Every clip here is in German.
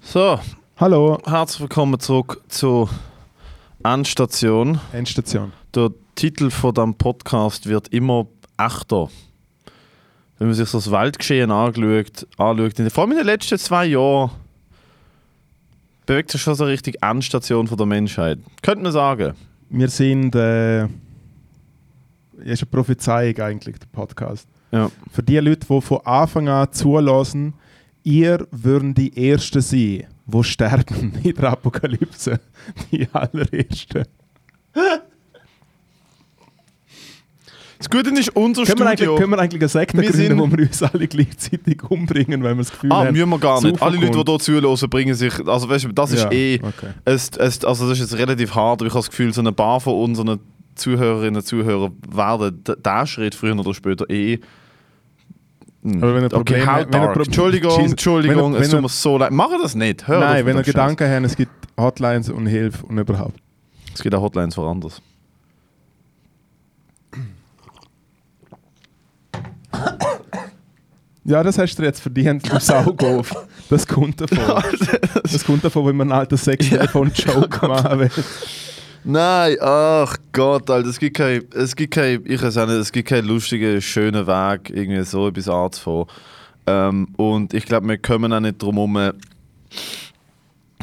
So, Hallo, herzlich willkommen zurück zur Endstation. Endstation. Der Titel von dem Podcast wird immer echter. Wenn man sich so das Weltgeschehen anschaut, anschaut in- vor allem in den letzten zwei Jahren, bewegt sich schon so richtig Endstation von der Menschheit. Könnte man sagen. Wir sind. Äh, ist eine Prophezeiung eigentlich, der Podcast. Ja. Für die Leute, die von Anfang an zulassen, ihr würden die Ersten sein, die sterben in der Apokalypse. Die allerersten. Das Gute ist, unser Können wir, Studio... können wir eigentlich eine Sekte Wir gründen, wo wir uns alle gleichzeitig umbringen, wenn wir das Gefühl Ah, haben? müssen wir gar nicht. Alle Leute, die hier zuhören, bringen sich... Also weißt du, das ist Ja, eh... okay. Es, es, also das ist jetzt relativ hart, aber ich habe das Gefühl, so eine Bar von unseren Zuhörerinnen und Zuhörern werden diesen Schritt früher oder später eh... Hm. Aber wenn ihr okay, Probleme- wenn ihr dark. Pro- Entschuldigung, Jesus. Entschuldigung, Wenn ihr- es wenn tut mir so leid. Mach das nicht, hör Nein, wenn ihr. Gedanken habt, es gibt Hotlines und Hilfe und überhaupt. Es gibt auch Hotlines für anders. Ja, das hast du jetzt verdient, du Saugof. Das kommt davon. Das kommt davon, wenn man einen alten Sextelefon-Joke machen will. Nein, ach Gott, Alter, es gibt kein, es gibt kein, ich weiß auch nicht, es gibt keinen lustigen, schönen Weg, irgendwie so etwas anzufangen. Ähm, und ich glaube, wir kommen auch nicht drum herum,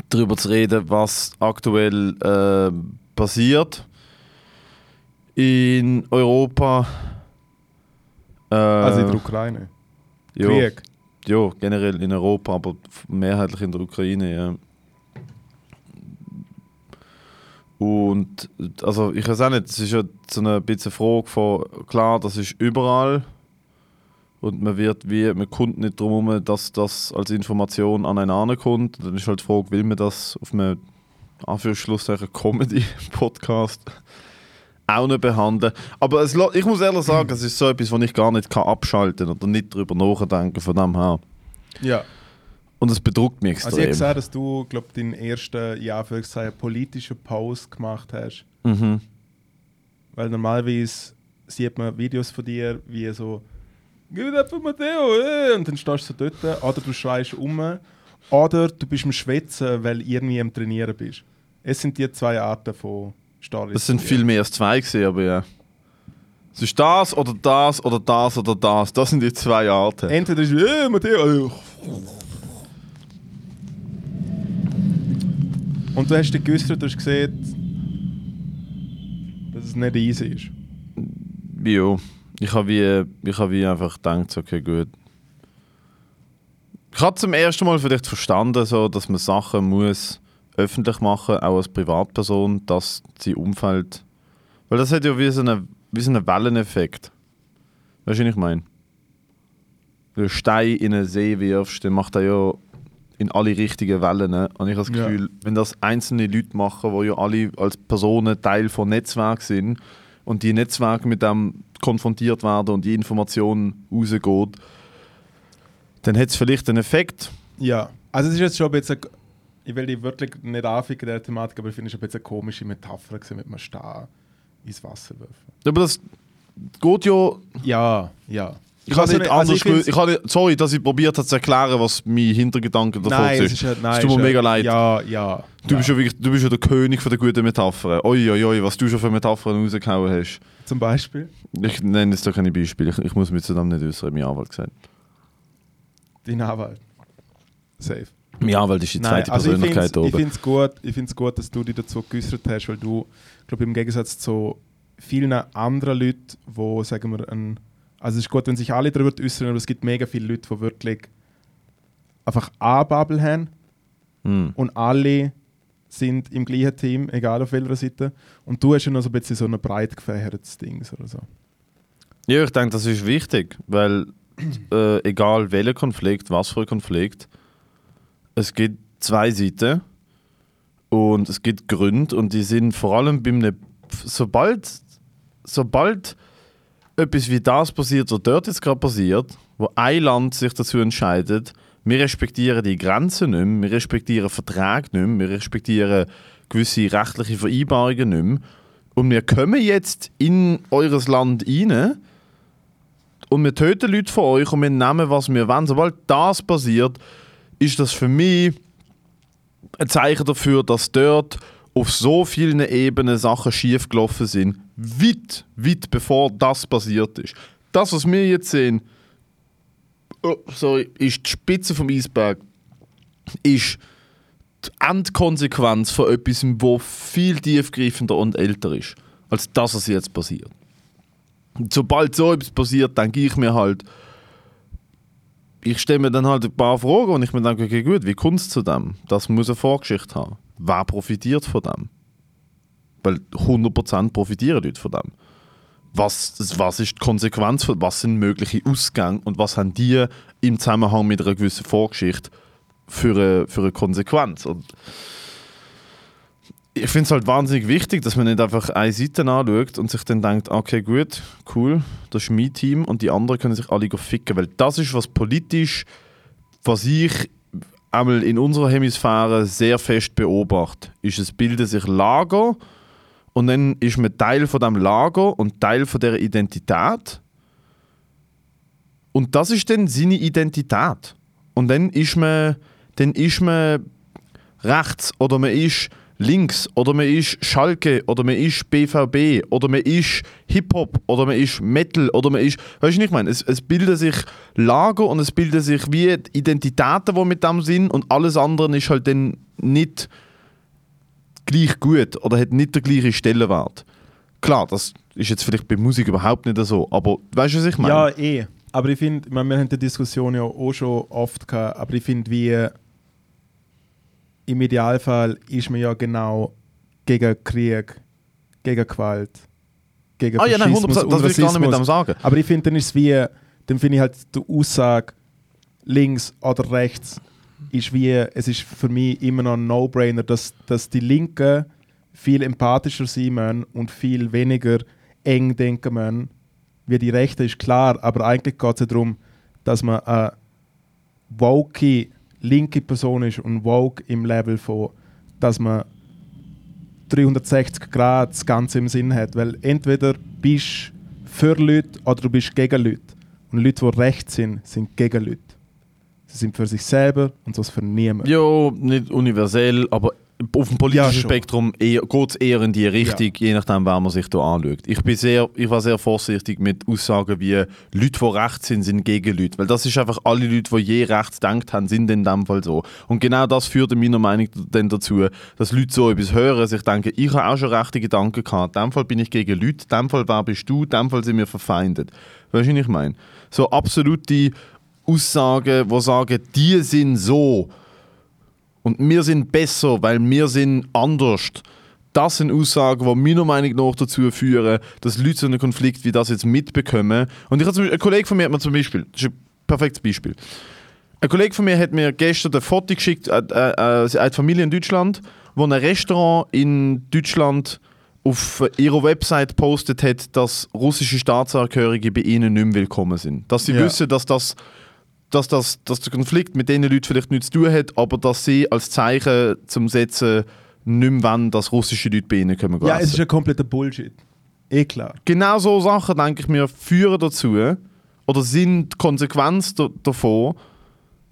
darüber zu reden, was aktuell äh, passiert in Europa. Äh, Also in der Ukraine. ja, Krieg. ja, generell in Europa, aber mehrheitlich in der Ukraine, ja. Und also ich weiß auch nicht, es ist ja so eine bisschen Frage von, klar, das ist überall und man wird wie, man kommt nicht darum herum, dass das als Information an einen ankommt. Dann ist halt die Frage, will man das auf einem Anführungsschlusszeichen Comedy-Podcast auch nicht behandeln. Aber es, ich muss ehrlich sagen, es ist so etwas, was ich gar nicht kann abschalten kann oder nicht darüber nachdenken von dem her. Ja. Und es bedruckt mich Also ich habe extrem. gesehen, dass du, glaube deinen ersten, ja, Anführungszeichen, politischen Post gemacht hast. mhm. Weil normalerweise sieht man Videos von dir, wie so «Gib das für Matteo!» äh, und dann stehst du so dort. Oder du schreist um. Oder du bist am Schwätzen, weil irgendwie am Trainieren bist. Es sind die zwei Arten von Stories. Es sind viel mehr als zwei gesehen, aber ja. Es ist das oder das oder das oder das. Das sind die zwei Arten. Entweder ist «Äh, Matteo!» Und du hast dich geäußert, du hast gesehen, dass es nicht easy ist. Ja. Ich habe wie, ich hab wie einfach gedacht, okay, gut. Ich habe zum ersten Mal vielleicht verstanden, so, dass man Sachen muss öffentlich machen, auch als Privatperson, dass sein Umfeld. Weil das hat ja wie so einen, wie so einen Welleneffekt. Weißt du, was ich meine? Wenn du Stein in einen See wirfst, dann macht er ja in alle richtigen Wellen. ne? Und ich habe das Ja. Gefühl, wenn das einzelne Leute machen, die ja alle als Personen Teil von Netzwerk sind und die Netzwerke mit dem konfrontiert werden und die Information rausgeht, dann hat es vielleicht einen Effekt. Ja, also es ist jetzt schon ein bisschen, ich will die wirklich nicht anficken der Thematik, aber ich finde es ein bisschen eine komische Metapher mit einem Star ins Wasser werfen. Aber das geht ja. Ja, ja. Ich kann Also nicht also anders. ich ich kann nicht, sorry, dass ich probiert habe zu erklären, was mein Hintergedanke davon Nein, ist. ja, nein, Es tut mir mega leid. Ja, ja. Du, ja. bist ja wirklich, du bist ja der König von der guten Metaphern. Oi, oi, oi, was du schon für Metaphern rausgehauen hast. Zum Beispiel Ich nenne jetzt doch keine Beispiele. Ich, ich muss mich zu dem nicht äußern, mein Anwalt gesagt. dein Anwalt. Safe. Mein Anwalt ist die Nein, zweite also ich Persönlichkeit finde oben. es gut, ich find's gut, dass du dich dazu geäußert hast, weil du, glaube im Gegensatz zu vielen anderen Leuten, wo sagen wir, ein, also es ist gut, wenn sich alle darüber äußern, aber es gibt mega viele Leute, die wirklich einfach eine Bubble haben Hm. und alle sind im gleichen Team, egal auf welcher Seite. Und du hast ja noch so ein bisschen so ein breit gefächertes Ding oder so. Ja, ich denke, das ist wichtig, weil äh, egal welcher Konflikt, was für ein Konflikt, es gibt zwei Seiten und es gibt Gründe und die sind vor allem bei einem, sobald, sobald etwas wie das passiert, was dort jetzt gerade passiert, wo ein Land sich dazu entscheidet, wir respektieren die Grenzen nicht mehr, wir respektieren Verträge nicht mehr, wir respektieren gewisse rechtliche Vereinbarungen nicht mehr und wir kommen jetzt in eures Land rein und wir töten Leute von euch und wir nehmen, was wir wollen. Sobald das passiert, ist das für mich ein Zeichen dafür, dass dort auf so vielen Ebenen Sachen schief gelaufen sind, weit, weit bevor das passiert ist. Das, was wir jetzt sehen, oh, sorry, ist die Spitze vom Eisberg, ist die Endkonsequenz von etwas, wo viel tiefgreifender und älter ist, als das, was jetzt passiert. Und sobald so etwas passiert, denke ich mir halt, ich stelle mir dann halt ein paar Fragen und ich mir denke, okay, gut, wie kommt es zu dem? Das muss eine Vorgeschichte haben. Wer profitiert von dem? Weil 100% profitieren Leute von dem. Was, was ist die Konsequenz, was sind mögliche Ausgänge und was haben die im Zusammenhang mit einer gewissen Vorgeschichte für eine, für eine Konsequenz? Und ich finde es halt wahnsinnig wichtig, dass man nicht einfach eine Seite anschaut und sich dann denkt, okay, gut, cool, das ist mein Team und die anderen können sich alle ficken. Weil das ist was politisch, was ich einmal in unserer Hemisphäre sehr fest beobachte. Ist es bilden sich Lager und dann ist man Teil von dem Lager und Teil von der Identität. Und das ist dann seine Identität. Und dann ist man, dann ist man rechts oder man ist links oder man ist Schalke oder man ist BVB oder man ist Hip-Hop oder man ist Metal oder man ist, weißt du nicht, ich meine, es, es bilden sich Lager und es bilden sich wie Identitäten, die mit dem sind und alles andere ist halt dann nicht gleich gut oder hat nicht den gleichen Stellenwert. Klar, das ist jetzt vielleicht bei Musik überhaupt nicht so, aber weißt du, was ich meine? Ja, eh. Aber ich finde, wir haben die Diskussion ja auch schon oft gehabt, aber ich finde, wie im Idealfall ist man ja genau gegen Krieg, gegen Gewalt, gegen ah, ja, nein, 100%, das will ich gar nicht mit dem sagen. Aber ich finde, dann ist es wie, dann finde ich halt die Aussage links oder rechts ist wie, es ist für mich immer noch ein No-Brainer, dass, dass die Linken viel empathischer sein müssen und viel weniger eng denken müssen, wie die Rechte ist klar, aber eigentlich geht es ja darum, dass man eine woke linke Person ist und woke im Level von, dass man 360 Grad das Ganze im Sinn hat. Weil entweder bist du für Leute oder du bist gegen Leute. Und Leute, die recht sind, sind gegen Leute. Sie sind für sich selber und sonst für niemanden. Ja, nicht universell, aber auf dem politischen ja, Spektrum geht es eher in die Richtung, ja. je nachdem, wer man sich da anschaut. Ich, bin sehr, ich war sehr vorsichtig mit Aussagen wie Leute, die rechts sind, sind gegen Leute. Weil das ist einfach, alle Leute, die je rechts gedacht haben, sind in dem Fall so. Und genau das führt in meiner Meinung dann dazu, dass Leute so etwas hören, sich denken, ich habe auch schon rechte Gedanken gehabt. In dem Fall bin ich gegen Leute, in dem Fall wer bist du, in dem Fall sind wir verfeindet. Weißt du, was ich meine? So absolute Aussagen, die sagen, die sind so und wir sind besser, weil wir sind anders. Das sind Aussagen, die meiner Meinung nach dazu führen, dass Leute so einen Konflikt wie das jetzt mitbekommen. Und ich habe ein Kollege von mir hat mir zum Beispiel, das ist ein perfektes Beispiel. Ein Kollege von mir hat mir gestern ein Foto geschickt, äh, äh, äh eine Familie in Deutschland, wo ein Restaurant in Deutschland auf ihrer Website postet hat, dass russische Staatsangehörige bei ihnen nicht mehr willkommen sind. Dass sie ja. wissen, dass das dass, das, dass der Konflikt mit diesen Leuten vielleicht nichts zu tun hat, aber dass sie als Zeichen zum Setzen nicht mehr wollen, dass russische Leute bei ihnen kommen Ja, es ist ein kompletter Bullshit. Eh klar. Genau so Sachen, denke ich mir, führen dazu oder sind die Konsequenz davon,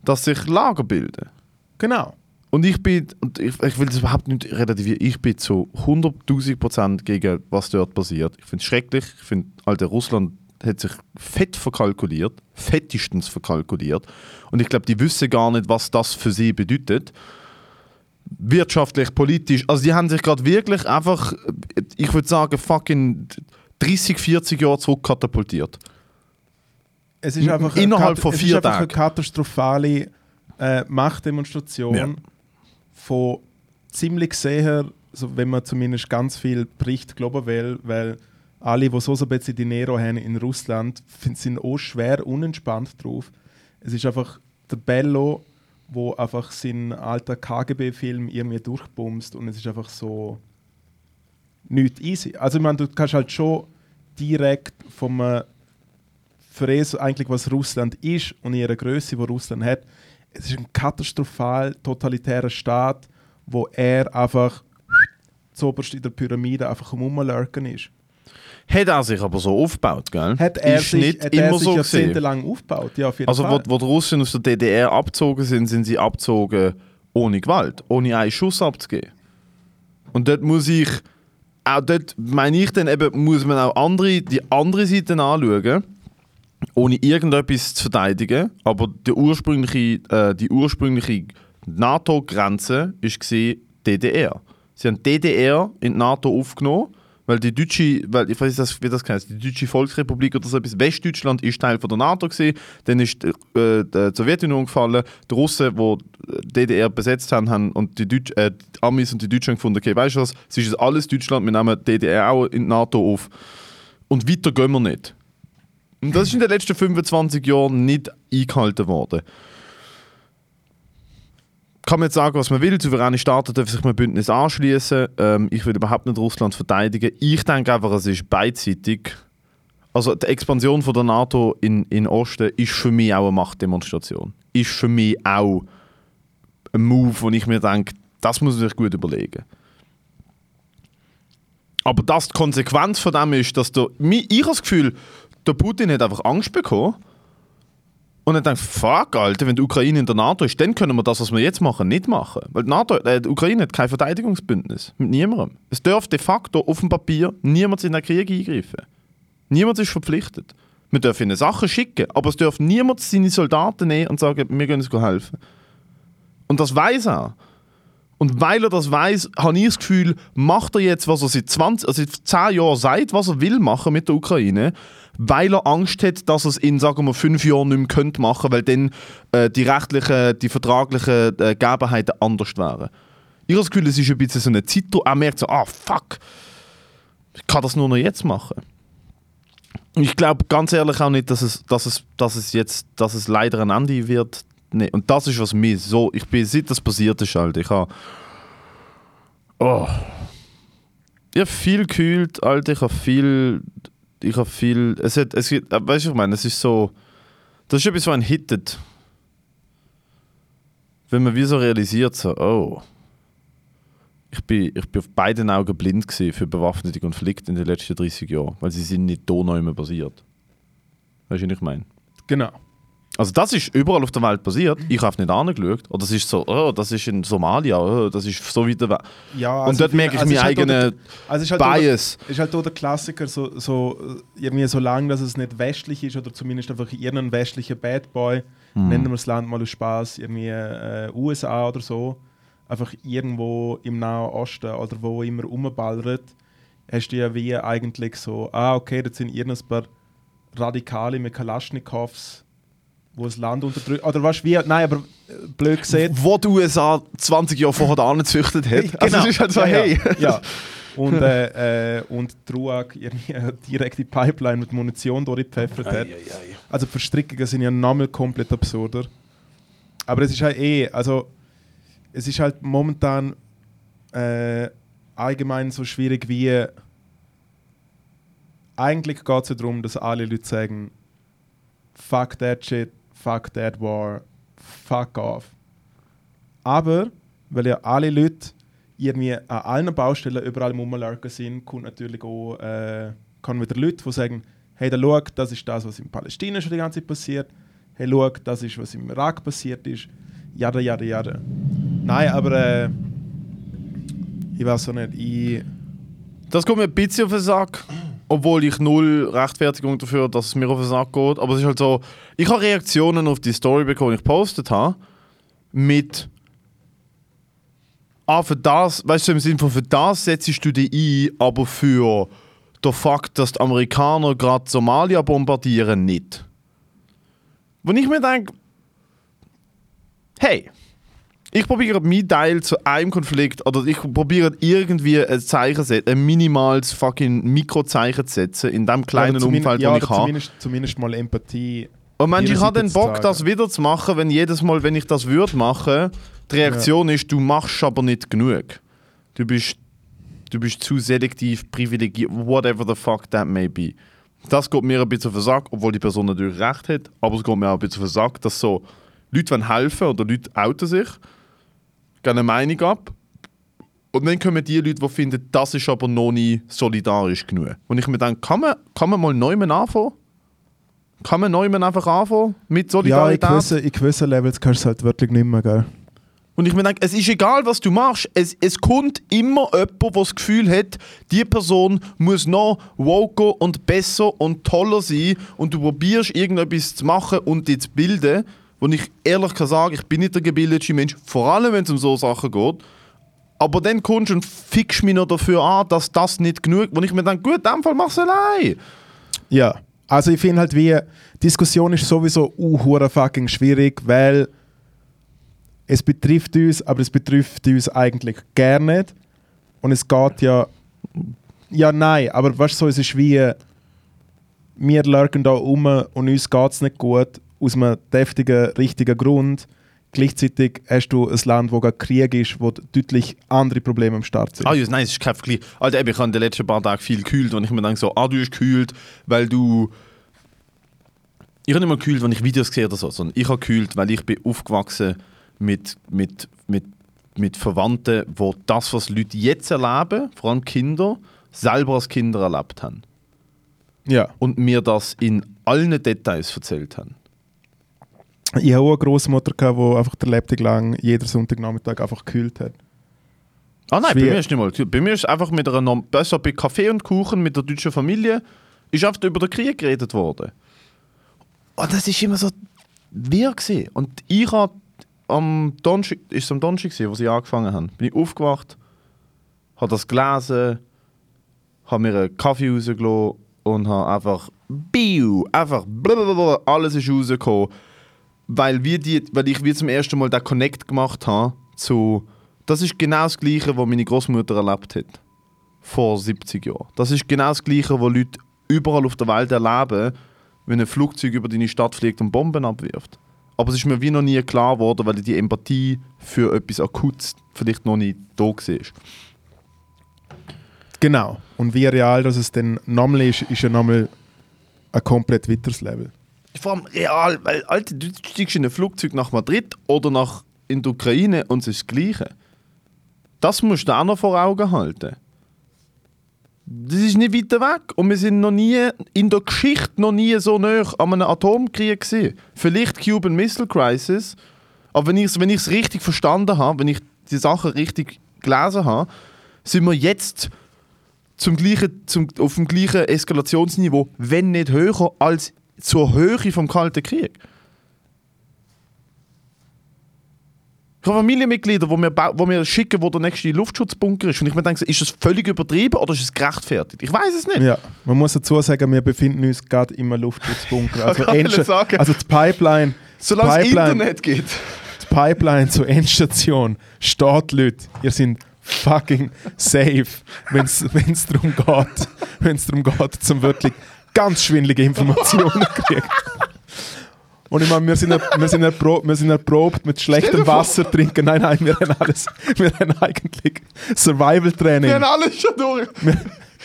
dass sich Lager bilden. Genau. Und ich bin, und ich, ich will das überhaupt nicht relativieren, ich bin zu 100.000 Prozent gegen was dort passiert. Ich finde es schrecklich. Ich finde, Alter, Russland hat sich fett verkalkuliert, fettestens verkalkuliert. Und ich glaube, die wissen gar nicht, was das für sie bedeutet. Wirtschaftlich, politisch. Also die haben sich gerade wirklich einfach, ich würde sagen, fucking 30, 40 Jahre zurückkatapultiert. Es ist einfach innerhalb von vier Tagen. Es ist einfach eine katastrophale äh, Machtdemonstration ja. von ziemlich sehr, also wenn man zumindest ganz viel Bericht glauben will, weil alle, die so ein bisschen die Nero haben in Russland, sind auch schwer unentspannt drauf. Es ist einfach der Bello, wo einfach seinen alten KGB-Film irgendwie durchbumst und es ist einfach so nicht easy. Also ich meine, du kannst halt schon direkt vom äh, Fräs eigentlich was Russland ist und ihre Größe, wo Russland hat. Es ist ein katastrophal totalitärer Staat, wo er einfach zoberst in der Pyramide einfach Rumlurken ist. Hat er sich aber so aufgebaut, gell? Hat er ist sich, nicht hat er immer sich so gesehen. jahrzehntelang aufgebaut? Ja, auf jeden Also, wo, Fall. wo die Russen aus der DDR abgezogen sind, sind sie abgezogen ohne Gewalt, ohne einen Schuss abzugeben. Und dort muss ich, auch dort meine ich dann eben, muss man auch andere, die andere Seite anschauen, ohne irgendetwas zu verteidigen. Aber die ursprüngliche, äh, die ursprüngliche NATO-Grenze war DDR. Sie haben DDR in die NATO aufgenommen, weil die deutsche, weil ich weiß wie das heißt, die deutsche Volksrepublik oder so etwas, Westdeutschland ist Teil von der NATO gewesen, dann ist äh, die Sowjetunion gefallen, die Russen, die die DDR besetzt haben, haben und die, Deutsch, äh, die Amis und die Deutschen gefunden, okay, weißt du was, es ist alles Deutschland, wir nehmen die DDR auch in die NATO auf. Und weiter gehen wir nicht. Und das ist in den letzten 25 Jahren nicht eingehalten worden. Kann man jetzt sagen, was man will. Souveräne Staaten dürfen sich mit Bündnis anschließen. Ähm, ich will überhaupt nicht Russland verteidigen. Ich denke einfach, es ist beidseitig. Also die Expansion von der NATO in, in Osten ist für mich auch eine Machtdemonstration. Ist für mich auch ein Move, wo ich mir denke, das muss man sich gut überlegen. Aber dass die Konsequenz von dem ist, dass der, ich habe das Gefühl, der Putin hat einfach Angst bekommen und er denkt, fuck, Alter, wenn die Ukraine in der NATO ist, dann können wir das, was wir jetzt machen, nicht machen. Weil die, NATO, äh, die Ukraine hat kein Verteidigungsbündnis mit niemandem. Es darf de facto auf dem Papier niemand in den Krieg eingreifen. Niemand ist verpflichtet. Wir dürfen ihnen Sachen schicken, aber es darf niemand seine Soldaten nehmen und sagen, wir gehen uns helfen. Und das weiß er. Und weil er das weiß, habe ich das Gefühl, macht er jetzt, was er seit 20, also seit 10 Jahren sagt, was er will machen mit der Ukraine, weil er Angst hat, dass er es in, sagen wir, 5 Jahren nicht mehr könnte machen, weil dann äh, die rechtlichen, die vertraglichen äh, Gegebenheiten anders wären. Ich habe das Gefühl, es ist ein bisschen so eine Zeit, er merkt so, ah fuck, ich kann das nur noch jetzt machen. Ich glaube ganz ehrlich auch nicht, dass es, dass es, dass es jetzt, dass es leider ein Ende wird. Nee. Und das ist was mir so, ich bin, seit das passiert ist, Alter, ich habe, oh, ich viel gekühlt, Alter, ich habe viel, ich habe viel, es hat, es gibt, weißt du, ich meine, es ist so, das ist etwas, was einen hittet. Wenn man wie so realisiert, so, oh, ich bin, ich bin auf beiden Augen blind für bewaffnete Konflikte in den letzten 30 Jahren, weil sie sind nicht da noch immer basiert. Weißt du, was ich meine? Genau. Also das ist überall auf der Welt passiert. Ich habe nicht angeschaut. Oder das ist so, oh, das ist in Somalia, oh, das ist so weit weg. Ja, Und dort merke ich also meinen halt eigenen also halt Bias. ist halt auch der Klassiker, so, so irgendwie so lange, dass es nicht westlich ist oder zumindest einfach irgendein westlicher Bad Boy, Hm. nennen wir das Land mal aus Spaß, irgendwie äh, USA oder so, einfach irgendwo im Nahen Osten oder wo immer rumballert, hast du ja wie eigentlich so, ah okay, das sind irgendein paar Radikale mit Kalaschnikows, wo das Land unterdrückt, oder was wie, nein, aber äh, blöd gesehen, Wo die USA 20 Jahre vorher angezüchtet hat. Hey, Also es ist halt so, ja, hey. Ja, ja. Und, äh, äh, und die RUAG irgendwie direkt die Pipeline mit Munition durchgepfeffert hat. Also die Verstrickungen sind ja nochmal komplett absurder. Aber es ist halt eh, also es ist halt momentan äh, allgemein so schwierig wie eigentlich geht es ja darum, dass alle Leute sagen fuck that shit, fuck that war, fuck off. Aber, weil ja alle Leute irgendwie an allen Baustellen überall Rumlurken sind, kommt natürlich auch äh, kann wieder Leute, die sagen, hey, da schau, das ist das, was in Palästina schon die ganze Zeit passiert. Hey, schau, das ist, was im Irak passiert ist. Jada, jada, jada. Nein, aber äh, ich weiß auch nicht, ich... Das kommt mir ein bisschen auf den Sack. Obwohl ich null Rechtfertigung dafür dass es mir auf den Sack geht. Aber es ist halt so, ich habe Reaktionen auf die Story bekommen, die ich gepostet habe, mit Ah, für das, weißt du, im Sinne von für das setzt du dich ein, aber für den Fakt, dass die Amerikaner gerade Somalia bombardieren, nicht. Wo ich mir denke, hey, ich probiere meinen Teil zu einem Konflikt oder ich probiere irgendwie ein Zeichen zu setzen, ein minimales fucking Mikrozeichen zu setzen in dem kleinen zumin- Umfeld, ja, das ich habe. zumindest, zumindest mal Empathie. Und meinst, ich habe den Bock, das wieder zu machen, wenn jedes Mal, wenn ich das würde machen, die Reaktion ist, du machst aber nicht genug. Du bist, du bist zu selektiv, privilegiert, whatever the fuck that may be. Das geht mir ein bisschen auf den Sack, obwohl die Person natürlich recht hat, aber es geht mir auch ein bisschen auf den Sack, dass so Leute wollen helfen oder Leute outen sich, geben eine Meinung ab Und dann kommen die Leute, die finden, das ist aber noch nie solidarisch genug. Und ich mir denke, kann man, kann man mal neu anfangen? Kann man neu einfach anfangen mit Ja, in Solidarität? gewissen, in gewissen Levels kannst du es halt wirklich nicht mehr, gell? Und ich mir denke, es ist egal, was du machst. Es, es kommt immer jemand, der das Gefühl hat, die Person muss noch woker und besser und toller sein und du probierst irgendetwas zu machen und dich zu bilden, wo ich ehrlich kann sagen, ich bin nicht der gebildete Mensch, vor allem wenn es um so Sachen geht. Aber dann kommst du und fickst mich noch dafür an, dass das nicht genug wo ich mir denke, gut, in dem Fall mach's allein. Ja. Also ich finde halt wie, Diskussion ist sowieso uh, fucking schwierig, weil es betrifft uns, aber es betrifft uns eigentlich gar nicht. Und es geht ja. Ja, nein, aber weißt du, so, es ist wie. Wir lurken da um und uns geht es nicht gut, aus einem deftigen, richtigen Grund. Gleichzeitig hast du ein Land, wo gerade Krieg ist, wo deutlich andere Probleme am Start sind. Ah, ja, nein, es ist kein Vergleich. Eben, ich habe in den letzten paar Tagen viel gekühlt und ich mir denke so, ah, du hast gekühlt, weil du... Ich habe nicht mal gekühlt, wenn ich Videos gesehen habe oder so, sondern ich habe gekühlt, weil ich bin aufgewachsen mit, mit, mit, mit Verwandten, wo das, was Leute jetzt erleben, vor allem Kinder, selber als Kinder erlebt haben. Ja. Und mir das in allen Details erzählt haben. Ich hatte auch eine Großmutter, die einfach der Lebtag lang jeden Sonntagnachmittag einfach gekühlt hat. Ah nein, bei Schwer. mir ist nicht mal. Bei mir ist einfach mit einer Norm besser bei Kaffee und Kuchen mit der deutschen Familie ist einfach über den Krieg geredet worden. Und das ist immer so wir gewesen. Und ich habe am Donnerstag, ist es am Donnerstag gewesen, wo sie angefangen haben, bin ich aufgewacht, habe das gelesen, habe mir einen Kaffee rausgelassen und habe einfach Biu, einfach blablabla, alles ist rausgekommen, weil, wir die, weil ich wie zum ersten Mal den Connect gemacht habe zu das ist genau das Gleiche, was meine Großmutter erlebt hat. Vor 70 Jahren. Das ist genau das Gleiche, was Leute überall auf der Welt erleben, wenn ein Flugzeug über deine Stadt fliegt und Bomben abwirft. Aber es ist mir wie noch nie klar geworden, weil die Empathie für etwas Akutes vielleicht noch nicht da war. Genau. Und wie real das es dann nochmal ist, ist ja nochmal ein komplett weiteres Level. Vor allem real, weil Alter, du steigst in ein Flugzeug nach Madrid oder nach in die Ukraine und es ist das Gleiche. Das musst du auch noch vor Augen halten. Das ist nicht weiter weg und wir sind noch nie in der Geschichte noch nie so nah an einem Atomkrieg gewesen. Vielleicht Cuban Missile Crisis, aber wenn ich es wenn richtig verstanden habe, wenn ich die Sachen richtig gelesen habe, sind wir jetzt zum gleichen, zum, auf dem gleichen Eskalationsniveau, wenn nicht höher, als zur Höhe vom Kalten Krieg. Ich habe Familienmitglieder, die mir, wo mir schicken, wo der nächste Luftschutzbunker ist. Und ich mir denke, ist das völlig übertrieben oder ist es gerechtfertigt? Ich weiß es nicht. Ja, man muss dazu sagen, wir befinden uns gerade im Luftschutzbunker. Also, Endsta- sagen. also die Pipeline, Solange es. Internet gibt. die Pipeline zur Endstation steht, Leute. Ihr seid fucking safe, wenn es darum geht, wenn es darum geht, zum wirklich ganz schwindelige Informationen zu kriegen. Und ich meine, wir sind, wir, sind erprobt, wir sind erprobt mit schlechtem Wasser trinken. Nein, nein, wir haben alles. Wir haben eigentlich Survival-Training. Wir haben alles schon durch. Wir,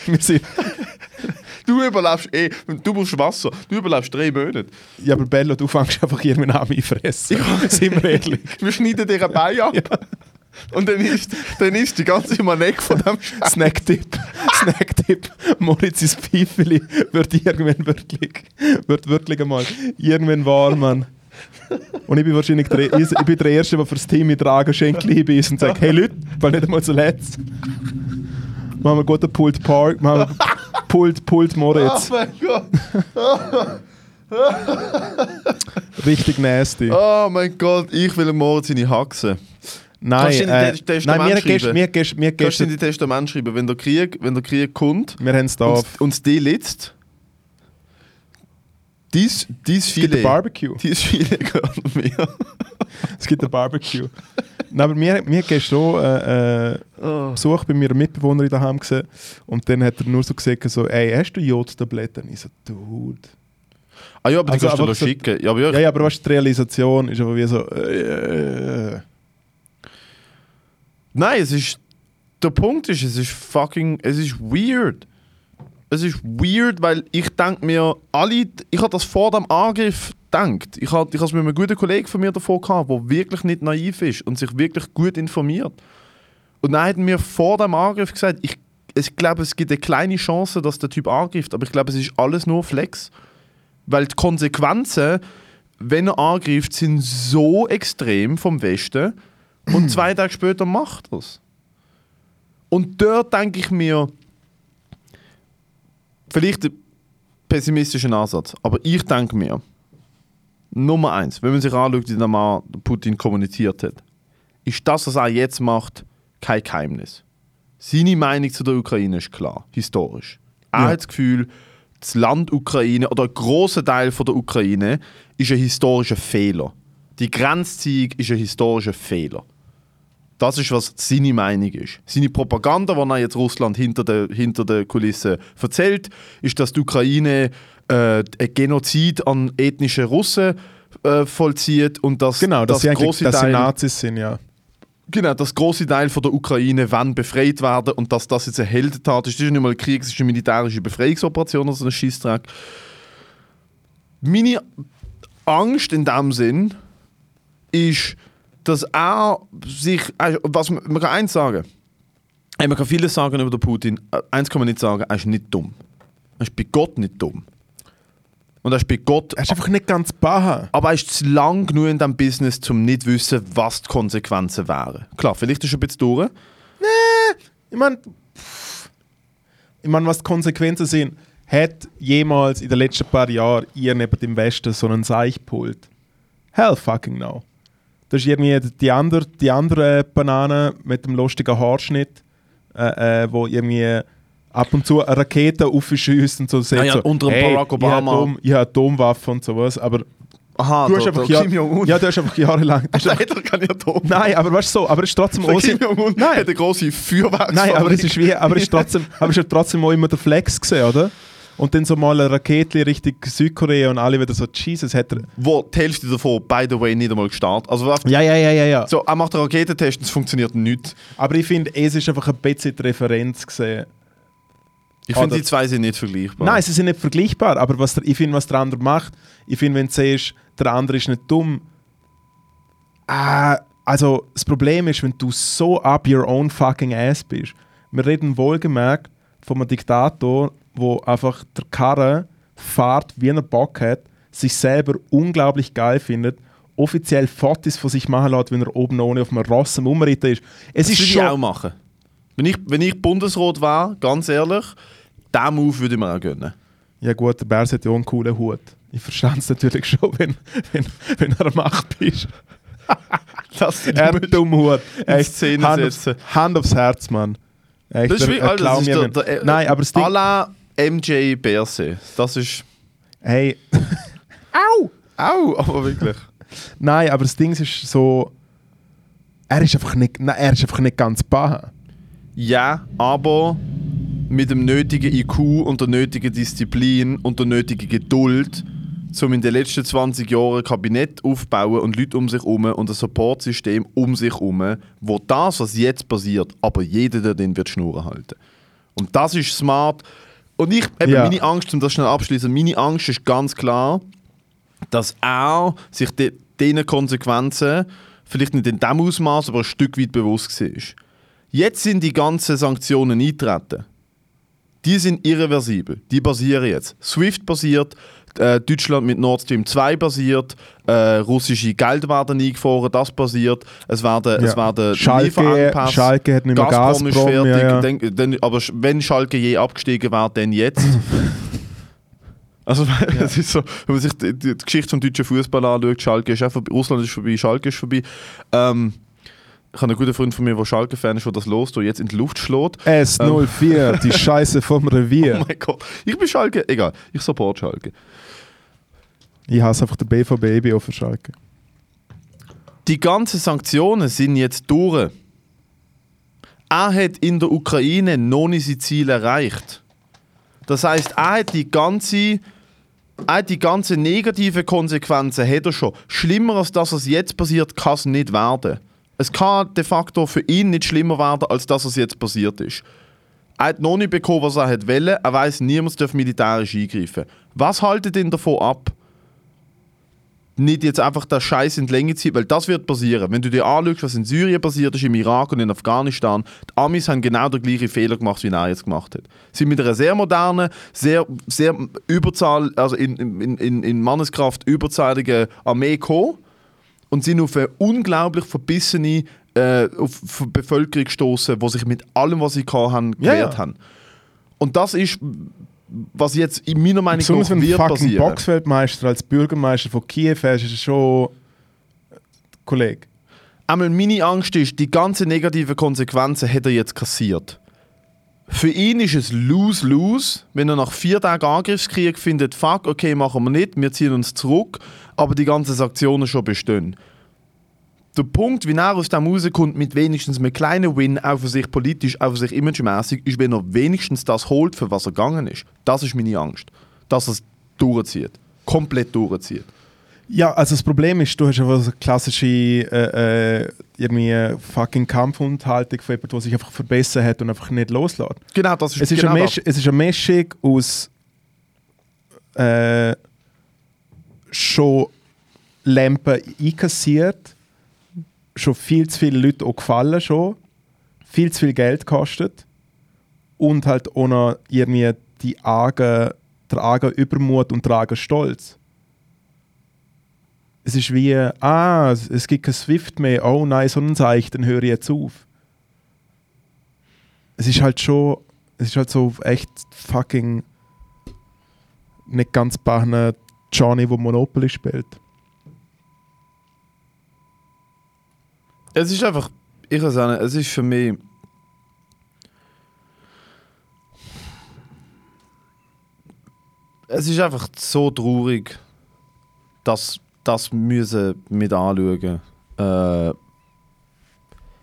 wir sind, Du überlebst eh. Du brauchst Wasser. Du überlebst drei Monate. ja, aber Bello, du fängst einfach irgendwann an mich fressen. Sind wir ehrlich? Wir schneiden dir ein Bein ab. Und dann ist, dann ist die ganze Manek von dem. Snacktipp. Snacktipp. Moritz' Pfeifeli wird irgendwann wirklich, wird wirklich einmal irgendwann wahr, Mann. Und ich bin wahrscheinlich der, ich bin der Erste, der fürs Team mit Tragen Schenkliebe ist und sagt, hey Leute, weil nicht einmal zuletzt. Machen wir guten Pult Park, machen wir Pult, Pult Moritz. Oh mein Gott. Richtig nasty. Oh mein Gott, ich will morgen seine Haxen. Nein, äh, nein, mir schreiben? gehst, mir gehst, mir Kannst du in die Testament schreiben, wenn der Krieg, wenn der Krieg kommt wir da. und, und die litzt, dies, dies Es gibt ein Barbecue. dies Filet gehört mir. Es gibt ein Barbecue. Nein, aber mir, mir gestern äh, äh, Oh. Besuch bei meiner Mitbewohnerin daheim gesehen und dann hat er nur so gesagt, so, ey, hast du Jodtabletten? Ich so, dude. Ah ja, aber die Also kannst du so- schicken. Ja, aber ja, Ja, aber weißt die Realisation ist aber wie so, äh, äh, Nein, es ist. Der Punkt ist, es ist fucking. Es ist weird. Es ist weird, weil ich denke mir, alle. Ich habe das vor dem Angriff gedacht. Ich habe es mit einem guten Kollegen von mir davor gehabt, der wirklich nicht naiv ist und sich wirklich gut informiert. Und dann hätten wir vor dem Angriff gesagt, ich, ich glaube, es gibt eine kleine Chance, dass der Typ angreift, aber ich glaube, es ist alles nur Flex. Weil die Konsequenzen, wenn er angreift, sind so extrem vom Westen und zwei Tage später macht er es. Und dort denke ich mir, vielleicht ein pessimistischer Ansatz, aber ich denke mir, Nummer eins, wenn man sich anschaut, wie der Mann Putin kommuniziert hat, ist das, was er jetzt macht, kein Geheimnis. Seine Meinung zu der Ukraine ist klar, historisch. Er Ja. hat das Gefühl, das Land Ukraine oder ein grosser Teil von der Ukraine ist ein historischer Fehler. Die Grenzziehung ist ein historischer Fehler. Das ist, was seine Meinung ist. Seine Propaganda, die er jetzt Russland hinter der, hinter der Kulisse erzählt, ist, dass die Ukraine äh, ein Genozid an ethnischen Russen äh, vollzieht und dass, Genau, dass dass sie große dass sie Teil- Nazis sind, ja. Genau, dass große Teil von der Ukraine wann befreit werden und dass das jetzt eine Heldentat ist. Das ist nicht mal ein Krieg, es ist eine militärische Befreiungsoperation oder so ein Schießtrag. Meine Angst in dem Sinn ist, dass er sich. also, Was man, kann eins sagen. Ey, Man kann vieles sagen über den Putin. Äh, Eins kann man nicht sagen, er ist nicht dumm. Er ist bei Gott nicht dumm. Und er ist bei Gott Er ist einfach nicht ganz baha. aber er ist zu lang genug in diesem Business, um nicht zu wissen, was die Konsequenzen wären. Klar, vielleicht ist er ein bisschen durch. Ich meine, ich mein, was die Konsequenzen sind, hat jemals in den letzten paar Jahren ihr neben dem Westen so einen Seichpult? Hell fucking no. Das ist irgendwie die andere, die andere Banane mit dem lustigen Haarschnitt, äh, äh, wo irgendwie ab und zu eine Rakete aufschießt und so sagt Ah ja, so, unter hey, Barack Obama. Ich habe Atomwaffen und sowas, aber Aha, du hast einfach Jahr, ja, du hast einfach jahrelang... Du hast einfach, Leider kann ich Atom. nein, aber weißt du so, aber es ist trotzdem Der auch... Kim Jong-un Nein. hat eine grosse Feuerwerksfabrik. Nein, aber es ist wie, aber es ist trotzdem, aber es ist ja trotzdem auch immer der Flex gesehen, oder? Und dann so mal eine Rakete Richtung Südkorea und alle wieder so, Jesus, hat er. Wo die Hälfte davon, by the way, nicht einmal gestartet. Also, Ja, ja, ja, ja, ja. so, er macht einen Raketentest und es funktioniert nicht. Aber ich finde, es ist einfach ein bisschen die Referenz gesehen. Ich finde, die zwei sind nicht vergleichbar. Nein, sie sind nicht vergleichbar, aber was der, ich finde, was der andere macht, ich finde, wenn du siehst, der andere ist nicht dumm. Ah, also, das Problem ist, wenn du so up your own fucking ass bist. Wir reden wohlgemerkt von einem Diktator, wo einfach der Karre fährt, wie er Bock hat, sich selber unglaublich geil findet, offiziell Fotos von sich machen lässt, wenn er oben ohne auf einem Ross am Umritten ist. Es das ist würde ich schon auch machen. Wenn ich, wenn ich Bundesrat war, ganz ehrlich, diesen Move würde ich mir auch gönnen. Ja gut, der Bärs hat ja auch einen coolen Hut. Ich verstehe es natürlich schon, wenn, wenn, wenn er am Macht bist. Das Er hat einen dummen Hut. Echt, Szene Hand, aufs, setzen. Hand aufs Herz, Mann. Echt, Das ist er- wie, klaut das ist der, der, äh, Nein, aber das Ding... MJ Berse. Das ist... Hey... Au! Au, aber wirklich. Nein, aber das Ding ist so... Er ist einfach nicht, nein, er ist einfach nicht ganz baha. Ja, aber mit dem nötigen IQ und der nötigen Disziplin und der nötigen Geduld, um in den letzten 20 Jahren ein Kabinett aufbauen und Leute um sich herum und ein Supportsystem um sich herum, wo das, was jetzt passiert, aber jeder, der den wird Schnurren halten. Und das ist smart. Und ich, eben, Ja. meine Angst, um das schnell abschließen, meine Angst ist ganz klar, dass er sich de, diesen Konsequenzen vielleicht nicht in dem Ausmaß, aber ein Stück weit bewusst war. Jetzt sind die ganzen Sanktionen eingetreten. Die sind irreversibel. Die basieren jetzt. SWIFT basiert, äh, Deutschland mit Nord Stream 2 basiert, äh, russische Geld werden eingefahren, das basiert. Es werden, es werden Schalke, Lieferengpässe. Schalke hat nicht mehr Gazprom ist Gazprom. fertig. ja, ja. Dann, dann, aber wenn Schalke je abgestiegen wäre, dann jetzt. also, es ist so, wenn man sich die, die Geschichte vom deutschen Fußball anschaut, Schalke ist auch vorbei, Russland ist vorbei, Schalke ist vorbei. Ähm, ich habe einen guten Freund von mir, der Schalke-Fan ist, der das los jetzt in die Luft schlägt. S04, die Scheiße vom Revier. Oh mein Gott. Ich bin Schalke, egal, ich support Schalke. Ich hasse einfach den BVB ich bin auch Schalke. Die ganzen Sanktionen sind jetzt durch. Er hat in der Ukraine noch nicht sein Ziel erreicht. Das heißt, er hat die ganze, hat die ganzen negativen Konsequenzen hat er schon. Schlimmer als das, was jetzt passiert, kann es nicht werden. Es kann de facto für ihn nicht schlimmer werden, als das, was jetzt passiert ist. Er hat noch nicht bekommen, was er wollen. Er weiß, niemand darf militärisch eingreifen. Was haltet ihn davon ab? Nicht jetzt einfach das Scheiß in die Länge ziehen, weil das wird passieren. Wenn du dir anschaust, was in Syrien passiert ist, im Irak und in Afghanistan, die Amis haben genau den gleichen Fehler gemacht, wie er jetzt gemacht hat. Sie sind mit einer sehr modernen, sehr, sehr Überzahl, also in, in, in, in Manneskraft überzahligen Armee gekommen und sind auf eine unglaublich verbissene äh, auf Bevölkerung gestoßen, die sich mit allem, was sie haben, gewehrt Ja, ja. haben. Und das ist, was jetzt in meiner Meinung Besonders nach wenn du wird passieren. Boxfeldmeister als Bürgermeister von Kiew hast, ist schon. Kollege. Einmal meine Angst ist, die ganzen negativen Konsequenzen hat er jetzt kassiert. Für ihn ist es lose-lose, wenn er nach vier Tagen Angriffskrieg findet, fuck, okay, machen wir nicht, wir ziehen uns zurück, aber die ganzen Sanktionen schon bestehen. Der Punkt, wie er aus dem rauskommt, mit wenigstens einem kleinen Win, auch für sich politisch, auch für sich imagemäßig, ist, wenn er wenigstens das holt, für was er gegangen ist. Das ist meine Angst. Dass er es durchzieht. Komplett durchzieht. Ja, also das Problem ist, du hast so eine klassische äh, äh, irgendwie fucking Kampfunterhaltung von jemandem, der sich einfach verbessert hat und einfach nicht loslässt. Genau, das ist, Es ist, genau eine, das. Misch, es ist eine Mischung aus äh, schon Lampen einkassiert, schon viel zu viele Leute auch gefallen schon, viel zu viel Geld kostet und halt noch irgendwie die argen, der arge Übermut und der arge Stolz. Es ist wie, ah, es- gibt kein Swift mehr, oh nein, so ein Zeichen, dann höre ich jetzt auf. Es ist halt schon, es ist halt so echt fucking nicht ganz bachner Johnny, der Monopoly spielt. Es ist einfach, ich kann sagen, es ist für mich. Es ist einfach so traurig, dass das müssen mit anschauen. Äh,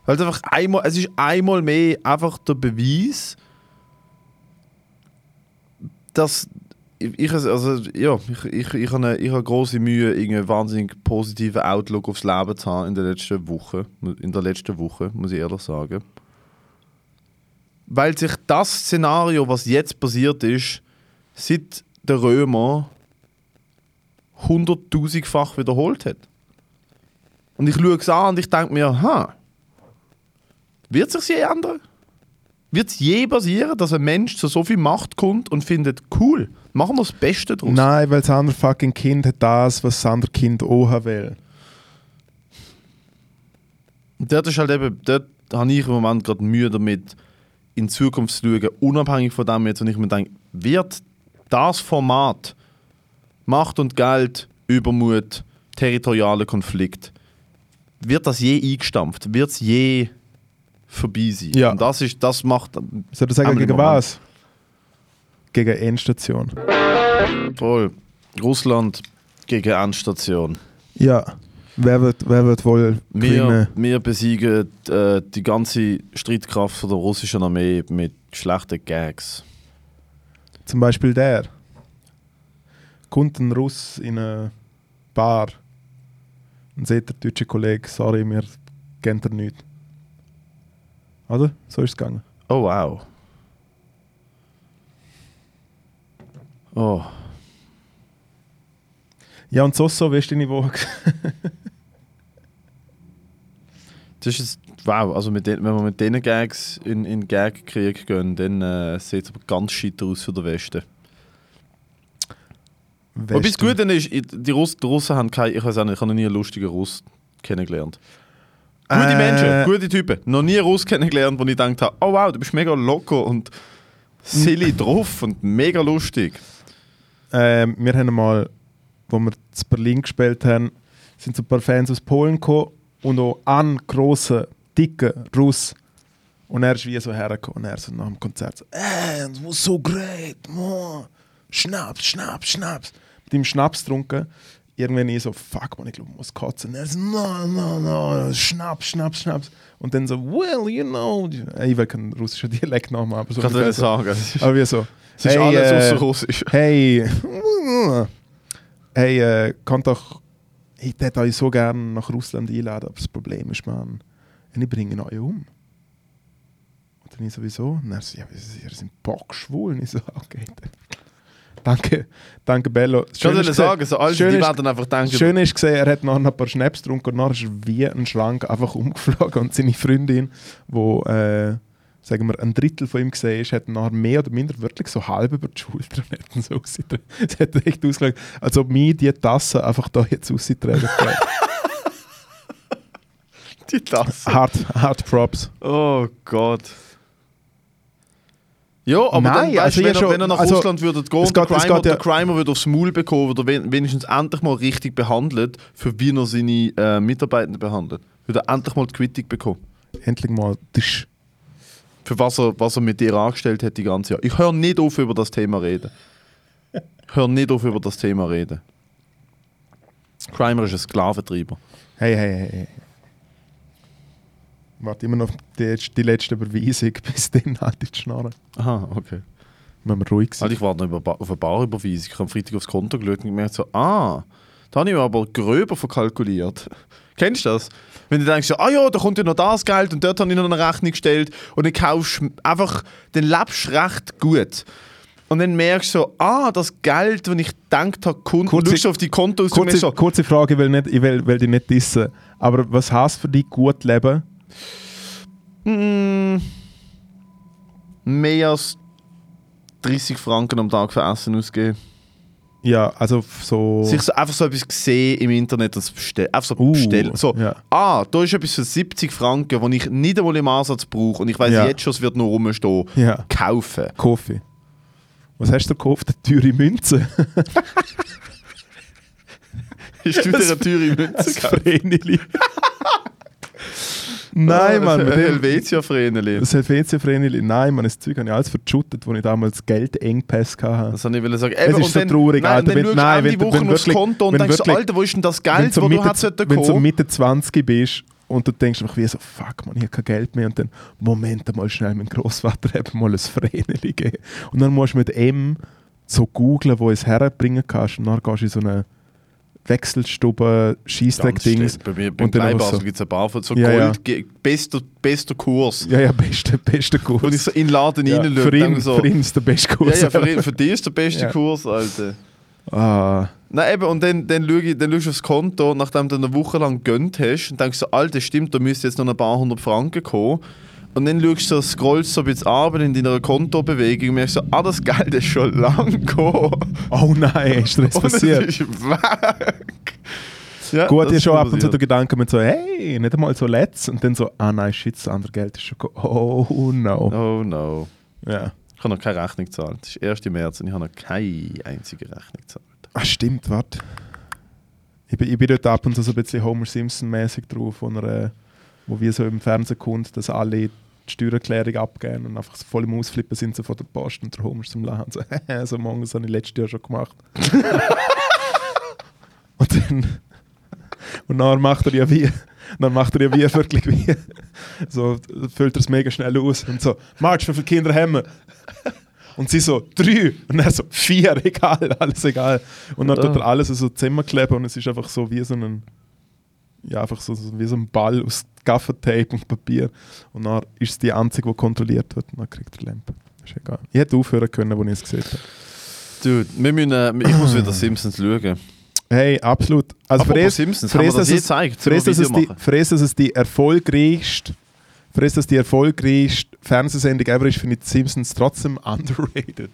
weil es einfach einmal, es ist einmal mehr einfach der Beweis, dass ich, also, ja, ich, ich, ich habe ich habe große Mühe, einen wahnsinnig positiven Outlook aufs Leben zu haben in der letzten Woche. In der letzten Woche, muss ich ehrlich sagen. Weil sich das Szenario, was jetzt passiert ist, seit der Römer hunderttausendfach wiederholt hat. Und ich schaue es an und ich denke mir, ha, wird sich je ändern? Wird es je passieren, dass ein Mensch zu so viel Macht kommt und findet, cool, machen wir das Beste draus? Nein, weil das andere fucking Kind hat das, was das andere Kind auch haben will. Und dort ist halt eben, dort habe ich im Moment gerade Mühe damit, in Zukunft zu schauen, unabhängig von dem jetzt, und ich mir denke, wird das Format Macht und Geld, Übermut, territorialer Konflikt, wird das je eingestampft? Wird es je vorbei sein? Ja. Und das, ist, das macht Soll ich sagen, gegen was? Gegen Endstation. voll Russland gegen Endstation. Ja. Wer wird, wer wird wohl Wir, gewinnen? wir besiegen äh, die ganze Streitkraft von der russischen Armee mit schlechten Gags. Zum Beispiel der. Kommt ein Russ in eine Bar und sagt der deutsche Kollege, sorry, wir geben dir nichts. Oder? So ist es gegangen. Oh wow. Oh. Ja, und so, so, wie ist deine Woche? Das ist jetzt, wow, also mit den, wenn wir mit diesen Gags in, in Gag-Krieg gehen, dann äh, sieht es aber ganz shit aus für den Westen. Wobei das Gute ist, die, Russ, die Russen haben keine, ich weiß auch nicht, ich habe noch nie einen lustigen Russ kennengelernt. Gute Äh. Menschen, gute Typen. Noch nie einen Russ kennengelernt, wo ich gedacht habe, oh wow, du bist mega locker und silly drauf und mega lustig. Ähm, wir haben mal, wo wir zu Berlin gespielt haben, sind so ein paar Fans aus Polen gekommen und auch ein grosser, dicker Russ. Und er ist wie so hergekommen und er so nach dem Konzert so, ey, it was so great, man. Schnaps, Schnaps, Schnaps. Mit ihm Schnaps getrunken. Irgendwann ich so, fuck man, ich glaube, ich muss kotzen. Er so, no, no, no, Schnaps, Schnaps, Schnaps. Und dann so, well, you know. Ich will keinen russischen Dialekt nachmachen, aber so. Kann ich ungefähr nicht so. sagen. Aber wie so. es ist Hey, alles äh, außer Russisch. Hey, hey, äh, kann doch, ich hätte euch so gerne nach Russland einladen, aber das Problem ist, man, ich bringe euch um. Und dann ich sowieso, und er so, ja, ihr seid bockschwul. Und ich so, okay. dann. Danke, danke Bello. Ich Schön ist sagen, so Alte, schön die werden einfach denken, Schön ist gesehen, er hat noch ein paar Schnaps getrunken und nachher ist er wie ein Schlank einfach umgeflogen und seine Freundin, wo äh, sagen wir ein Drittel von ihm gesehen ist, hat nachher mehr oder minder wirklich so halb über die Schulter und so ausgetragen. Es hat echt ausgesehen, als ob mir die Tasse einfach da jetzt ausgetragen die Tasse. hard, hard Props. Oh Gott. Ja, aber Nein, dann, weißt, also wenn, ja er, schon- wenn er nach also, Russland würde gehen, es der geht- es Crimer, geht ja- der Crimer würde aufs Maul bekommen, oder wen- wenigstens endlich mal richtig behandelt, für wie er seine äh, Mitarbeitenden behandelt. Würde er endlich mal die Quittung bekommen. Endlich mal. Tisch. Für was er, was er mit dir angestellt hat die ganze Jahr. Ich höre nicht auf, über das Thema reden. Ich höre nicht auf, über das Thema reden. Crimer ist ein Sklaventreiber. Hey, hey, hey. Warte immer noch auf die, die letzte Überweisung, bis dann halt die Schnarre. Aha, okay. Wenn wir ruhig sind. Also ich warte noch auf eine Barüberweisung. Ich habe am Freitag aufs Konto geschaut und gemerkt so, ah, da habe ich mir aber gröber verkalkuliert. Kennst du das? Wenn du denkst, so, ah ja, da kommt ja noch das Geld und dort habe ich noch eine Rechnung gestellt und dann kaufst du einfach, dann lebst du recht gut. Und dann merkst du so, ah, das Geld, das ich gedacht habe, kommt, und Kurze- schaust auf die Konto aus Kurze, so, kurze Frage, ich will, nicht, ich, will, will dich nicht dissen. Aber was heißt für dich gut leben? Mm, mehr als 30 Franken am Tag für Essen ausgeben. Ja, also so. Sich so, einfach so etwas gesehen im Internet und es bestellen. Einfach so Uh, bestellen. So, ja. ah, da ist etwas für 70 Franken, das ich nicht einmal im Ansatz brauche und ich weiß Ja. jetzt schon, es wird noch rumstehen. Ja, Kaufen. Kaffee. Was hast du gekauft? Eine teure Münze? Ist du dir eine teure Münze gekauft? Nein, Mann. Dem- Helvetia-Vreneli. Das Helvetia-Vreneli. Nein, Mann, das Zeug habe ich alles verschüttet, wo ich damals Geldengpässe hatte. Das wollte ich sagen. Es ist so traurig, nein, Alter, wenn- schaust nein, du wenn du- wenn aufs wirklich- Konto und wenn denkst so, wirklich- Alter, wo ist denn das wenn Geld, du das du Mitte, hättest sollten wenn du so? Mitte 20 bist und du denkst einfach wie so, fuck man, ich habe kein Geld mehr und dann, Moment mal schnell, mein Großvater hat mal ein Vreneli gegeben. Und dann musst du mit M so googlen, wo du es herbringen kannst und dann gehst du in so eine Wechselstube, schlimm. Bei mir beim Kleinbasel so- gibt es ein paar von so Ja, ja. Gold, ge- bester, bester Kurs. Ja, ja, beste, beste Kurs. Und ich so in den Laden ja, reinschaue für, ihn, so, für ihn ist der beste ja, Kurs. ja, für, ihn- für dich ist der beste Ja. Kurs, Alter. ah, Nein, eben, und dann, dann, schaue ich, dann schaust du aufs Konto, nachdem du eine Woche lang gönnt hast, und denkst so, Alter, stimmt, da müsste jetzt noch ein paar hundert Franken kommen. Und dann schaust du, scrollst so ein bisschen runter in deiner Kontobewegung und merkst so, ah, das Geld ist schon lang gekommen. oh nein, ist es passiert? ist weg. Ja, Gut, das ich ist schon ab und zu passiert. der Gedanke mit so, hey, nicht einmal so letzt. Und dann so, ah nein, shit, das andere Geld ist schon gekommen. Oh no. Oh no. Ja. Ich habe noch keine Rechnung gezahlt. Es ist 1. März und ich habe noch keine einzige Rechnung gezahlt. Ah, stimmt, warte. Ich bin, ich bin dort ab und zu so ein bisschen Homer Simpson-mäßig drauf, wo, er, äh, wo wir so im Fernsehen kommt, dass alle die Steuererklärung abgeben und einfach so voll im Ausflippen sind so von der Post und der Homer zum Lachen so, so morgen, das habe ich letztes Jahr schon gemacht. und dann und dann macht er ja wie dann macht er ja wie wirklich wie so füllt er es mega schnell aus und so Marge, wie viele Kinder haben wir? Und sie so, drei. Und er so, vier, egal, alles egal. Und dann tut er alles so zusammenkleben und es ist einfach so wie so ein, ja, einfach so, so wie so ein Ball aus Gaffertape und Papier. Und dann ist es die einzige, die kontrolliert wird. Und dann kriegt er Lampe. Ist egal. Ich hätte aufhören können, als ich es gesehen habe. Dude, wir müssen, äh, ich muss wieder Simpsons schauen. Hey, absolut. Also für es, Simpsons, für es, das es- gezeigt? für es, dass es Video die, machen? für es, dass es die erfolgreichste für es, dass die erfolgreichste Fernsehsendung ever ist, finde ich die Simpsons trotzdem underrated.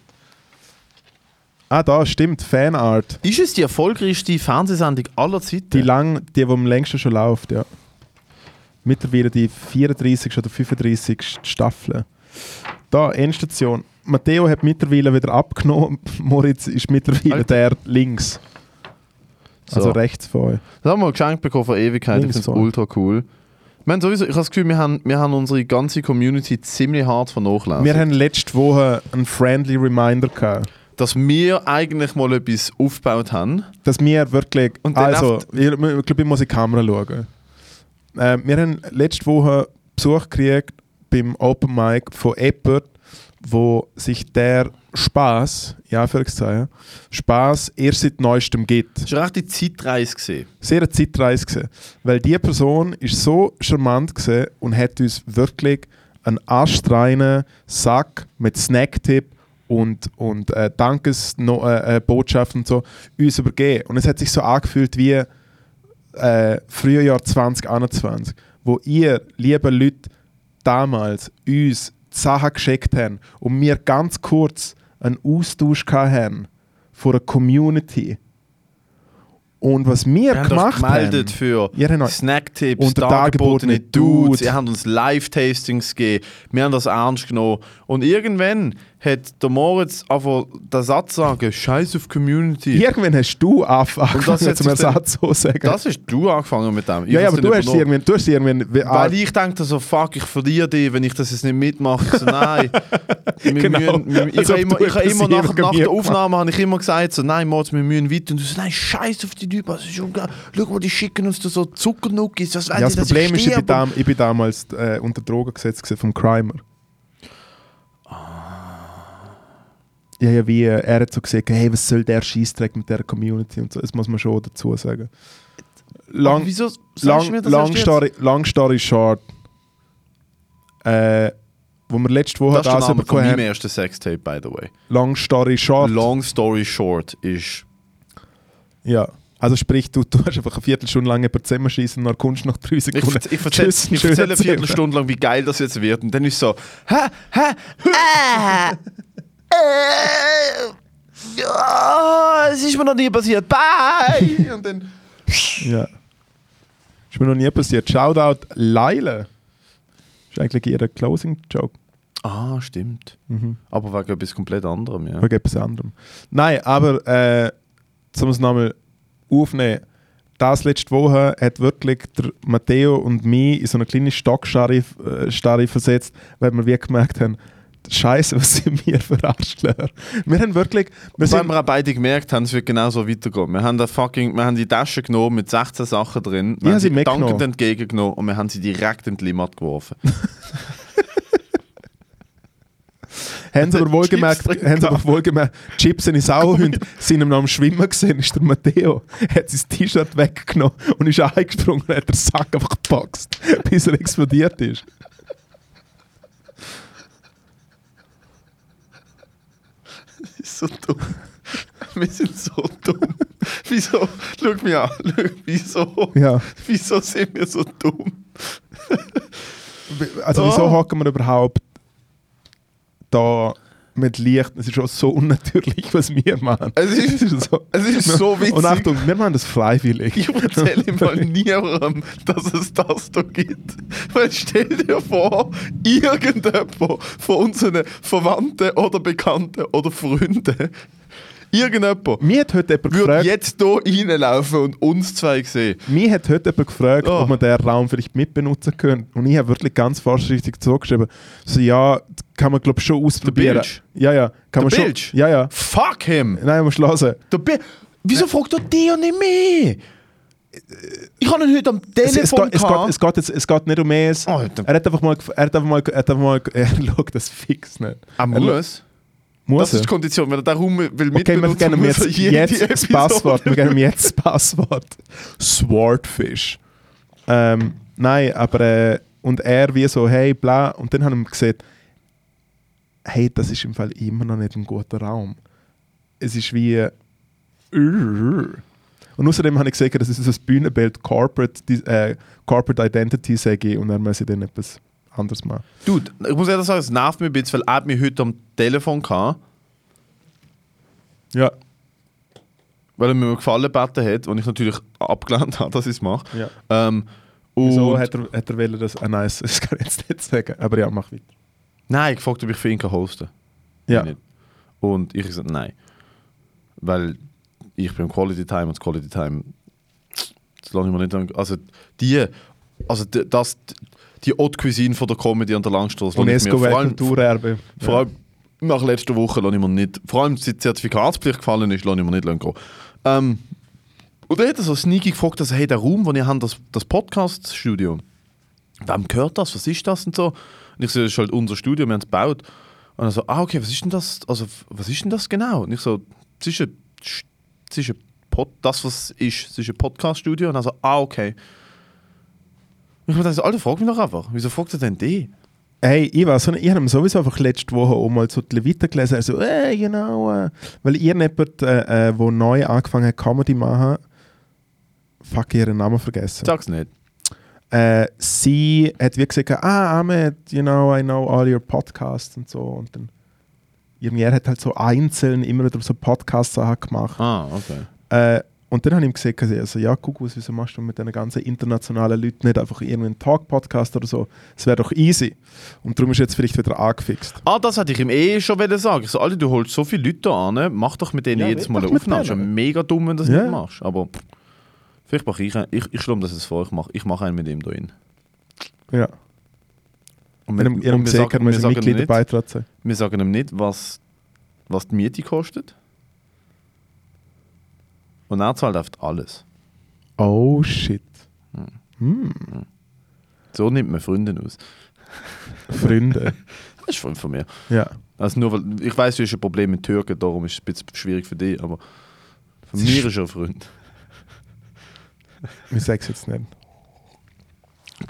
Ah, da stimmt, Fanart. Ist es die erfolgreichste Fernsehsendung aller Zeiten? Die, lang, die, die am längsten schon läuft, ja. Mittlerweile die 34. oder 35. Staffel. Da, Endstation. Matteo hat mittlerweile wieder abgenommen. Moritz ist mittlerweile Alter. der links. So. Also rechts von euch. Das haben wir geschenkt bekommen vor Ewigkeit. Ich Links finde es ultra cool. Ich, meine, sowieso, ich habe das Gefühl, wir haben, wir haben unsere ganze Community ziemlich hart vernachlässigt. Wir haben letzte Woche einen friendly Reminder gehabt, dass wir eigentlich mal etwas aufgebaut haben. dass wir wirklich. Und also, ich, ich glaube, ich muss in die Kamera schauen. Äh, wir haben letzte Woche Besuch gekriegt beim Open Mic von Eppert, wo sich der Spaß, ja, Anführungszeichen, Spaß erst seit neuestem gibt. Das war eine Zeitreise. Gewesen. Sehr eine Zeitreise gewesen. Weil die Person ist so charmant gewesen und hat uns wirklich einen astreinen Sack mit Snacktipp und, und äh, Dankesbotschaften äh, und so uns übergeben. Und es hat sich so angefühlt wie äh, Frühjahr 2021, wo ihr, liebe Leute, damals uns Sachen geschickt haben und wir ganz kurz einen Austausch haben von einer Community. Und was wir, Wir haben gemacht haben, für Ja, genau. Snacktipps, Und dargebotene Dudes. Dude. Ihr habt uns Live-Tastings gegeben. Wir haben das ernst genommen. Und irgendwann hat der Moritz einfach den Satz sagen: Scheiß auf Community. irgendwann hast du angefangen, Und das hat zum Ersatz so sagen. Das hast du angefangen mit dem. Ich ja, ja, aber du hast, irgendwann, du hast irgendwann... Weil ich dachte so, fuck, ich verliere dich, wenn ich das jetzt nicht mitmache. Ich so, nein. Genau. müssen, ich habe immer, ich habe immer nach, nach der. Aufnahme habe ich immer gesagt, so, nein, Moritz, wir müssen weiter. Und du so, nein, scheiß auf die Typen, das ist ungeil. Schau mal, die schicken uns da so Zuckernuggis. Was ja, das Problem ist, ich bin, damals äh, unter Drogen gesetzt vom Crimer. Ja, ja, wie er hat so gesagt, hey, was soll der Scheißdreck mit der Community und so. Das muss man schon dazu sagen. Lang, wieso lang, mir das lang, story, lang story short. Äh, wo wir letzte Woche Das ist der das Name von meinem ersten Sextape, by the way. Long story short. Long story short ist... Ja. Also sprich, du, du hast einfach eine Viertelstunde lang jemanden zusammenschießen und dann kommst du nach drei Sekunden. ich Tschüss, ich schön erzähle eine. Viertelstunde lang, wie geil das jetzt wird. Und dann ist so, hä, hä, äh, äh, ja, es ist mir noch nie passiert, bye. Und dann, Ja. Ist mir noch nie passiert. Shoutout Leile. Ist eigentlich ihr Closing-Joke. ah, stimmt. Mhm. Aber wegen etwas komplett anderem, ja. Wegen etwas anderem. Nein, aber äh, um es nochmal aufnehmen. Das letzte Woche hat wirklich der Matteo und mich in so eine kleine Stockstarre äh, versetzt, weil wir wie gemerkt haben, Scheiße, was sind wir für Arschlöcher? Wir haben wirklich. Wir Weil wir auch beide gemerkt haben, es wird genau so weitergehen. Wir haben, da fucking, wir haben die Tasche genommen mit 16 Sachen drin, wir haben sie dankend entgegengenommen und wir haben sie direkt in die Limmat geworfen. haben sie aber wohlgemerkt, haben sie aber wohlgemerkt, Chips in die Sauerhunde sind ihm noch am Schwimmen gesehen, ist der Matteo, hat sein T-Shirt weggenommen und ist eingesprungen und hat den Sack einfach geboxt, bis er explodiert ist. Ist so dumm. Wir sind so dumm. Wieso? Schau mich an. Schau, wieso? Ja. Wieso sind wir so dumm? Also Oh. wieso hocken wir überhaupt da mit Licht? Es ist schon so unnatürlich, was wir machen. Es ist- so, es ist so witzig. Und Achtung, wir machen das freiwillig. Ich erzähle ihm mal niemandem, dass es das da gibt. Weil stell dir vor, irgendjemand von unseren Verwandten oder Bekannten oder Freunden, irgendjemand Mir hat heute jemand würde gefragt, jetzt hier reinlaufen und uns zwei sehen. Mir hat heute jemand gefragt, Oh. ob man den Raum vielleicht mitbenutzen können. Und ich habe wirklich ganz vorsichtig zurückgeschrieben, so ja, kann man glaube ich schon ausprobieren. Ja, ja. Kann man schon. Ja, ja. Fuck him! Nein, musst hören. Der Bi Wieso fragt er dich und nicht mich? Ich habe ihn heute am Es, Telefon es, geht, es, geht, es, geht, es geht nicht um es. Alter. Er hat einfach mal, er hat einfach mal, er hat einfach mal, er schaut das fix nicht. Er muss. Muss Das ist er? die Kondition. Wenn er darum will Okay, wir mitbenutzen, geben ihm er jetzt, jetzt das Passwort. Wir geben ihm jetzt das Passwort. Swordfish. Ähm, nein, aber äh, und er wie so, hey, bla. Und dann haben wir gesagt, hey, das ist im Fall immer noch nicht ein guter Raum. Es ist wie. äh, Und außerdem habe ich gesagt, das ist das Bühnenbild Corporate, äh, Corporate Identity, sage ich, und dann muss ich dann etwas anderes machen. Dude, ich muss ehrlich sagen, es nervt mich ein bisschen, weil er mich heute am Telefon gehabt, Ja. weil er mir gefallen gebeten hat und ich natürlich abgelehnt habe, dass ich es mache. ja. Ähm, und Wieso hat er, hat er wollen, dass. Ah, nein, das kann ich jetzt nicht sagen. Aber ja, mach weiter. Nein, ich gefragt, ob ich für ihn kann hosten Ja. Nicht. Und ich gesagt, nein. Weil ich bin Quality Time und Quality Time, das lasse ich mir nicht an. Also die, also das, die Haute Cuisine von der Comedy an der Langstrasse, lasse ich mir UNESCO vor allem, allem nach letzter Woche lasse ich mir nicht, vor allem seit die Zertifikatspflicht gefallen ist, lasse ich mir nicht gehen. Ähm, und dann hat er so sneaky gefragt, also, hey, der Raum, wo ihr habt, das, das Podcast-Studio, wem gehört das, was ist das und so? Und ich so, das ist halt unser Studio, wir haben es gebaut. Und er so, ah, okay, was ist denn das, also, was ist denn das genau? Und ich so, es ist ein, es ist ein Pod, das, was es ist, es ist ein Podcast-Studio. Und er so, ah, okay. Ich dachte, so, Alter, frag mich doch einfach, wieso fragt er denn die? Hey, ich weiß so, ich habe sowieso einfach letzte Woche auch mal so die Leviten gelesen, also, hey, you know, äh, weil irgendjemand, äh, äh, wo neu angefangen hat, Comedy machen, fuck, habe ihren Namen vergessen. Sag's nicht. Äh, sie hat wie gesagt, ah, Ahmed, you know, I know all your podcasts und so. Und dann, irgendwie, er hat halt so einzeln immer wieder so Podcast-Sachen gemacht. Ah, okay. Äh, und dann habe ich ihm gesagt, also, ja, guck, wieso machst du mit diesen ganzen internationalen Leuten nicht einfach irgendwie einen Talk-Podcast oder so? Das wäre doch easy. Und darum ist jetzt vielleicht wieder angefixt. Ah, das hätte ich ihm eh schon wollen sagen. Ich so, Alter, du holst so viele Leute an, mach doch mit denen Ja, jedes Mal eine mit Aufnahme. Ist ja mega dumm, wenn du das Ja. nicht machst. Aber pff, vielleicht mache ich einen. Ich, ich schlage das jetzt vor, ich mache ich mach einen mit ihm da rein. Ja. Und In einem, in einem wir See sagen- kann man wir sagen ihm nicht-. Wir sagen ihm nicht, was, was die Miete kostet. Und er zahlt einfach alles. Oh shit. Hm. So nimmt man Freunde aus. Freunde. Das ist Freund von mir. ja. Also nur, weil, ich weiß, du hast ein Problem mit Türken, darum ist es ein bisschen schwierig für dich, aber von Es mir ist er ein Freund. Ich sag's jetzt nicht.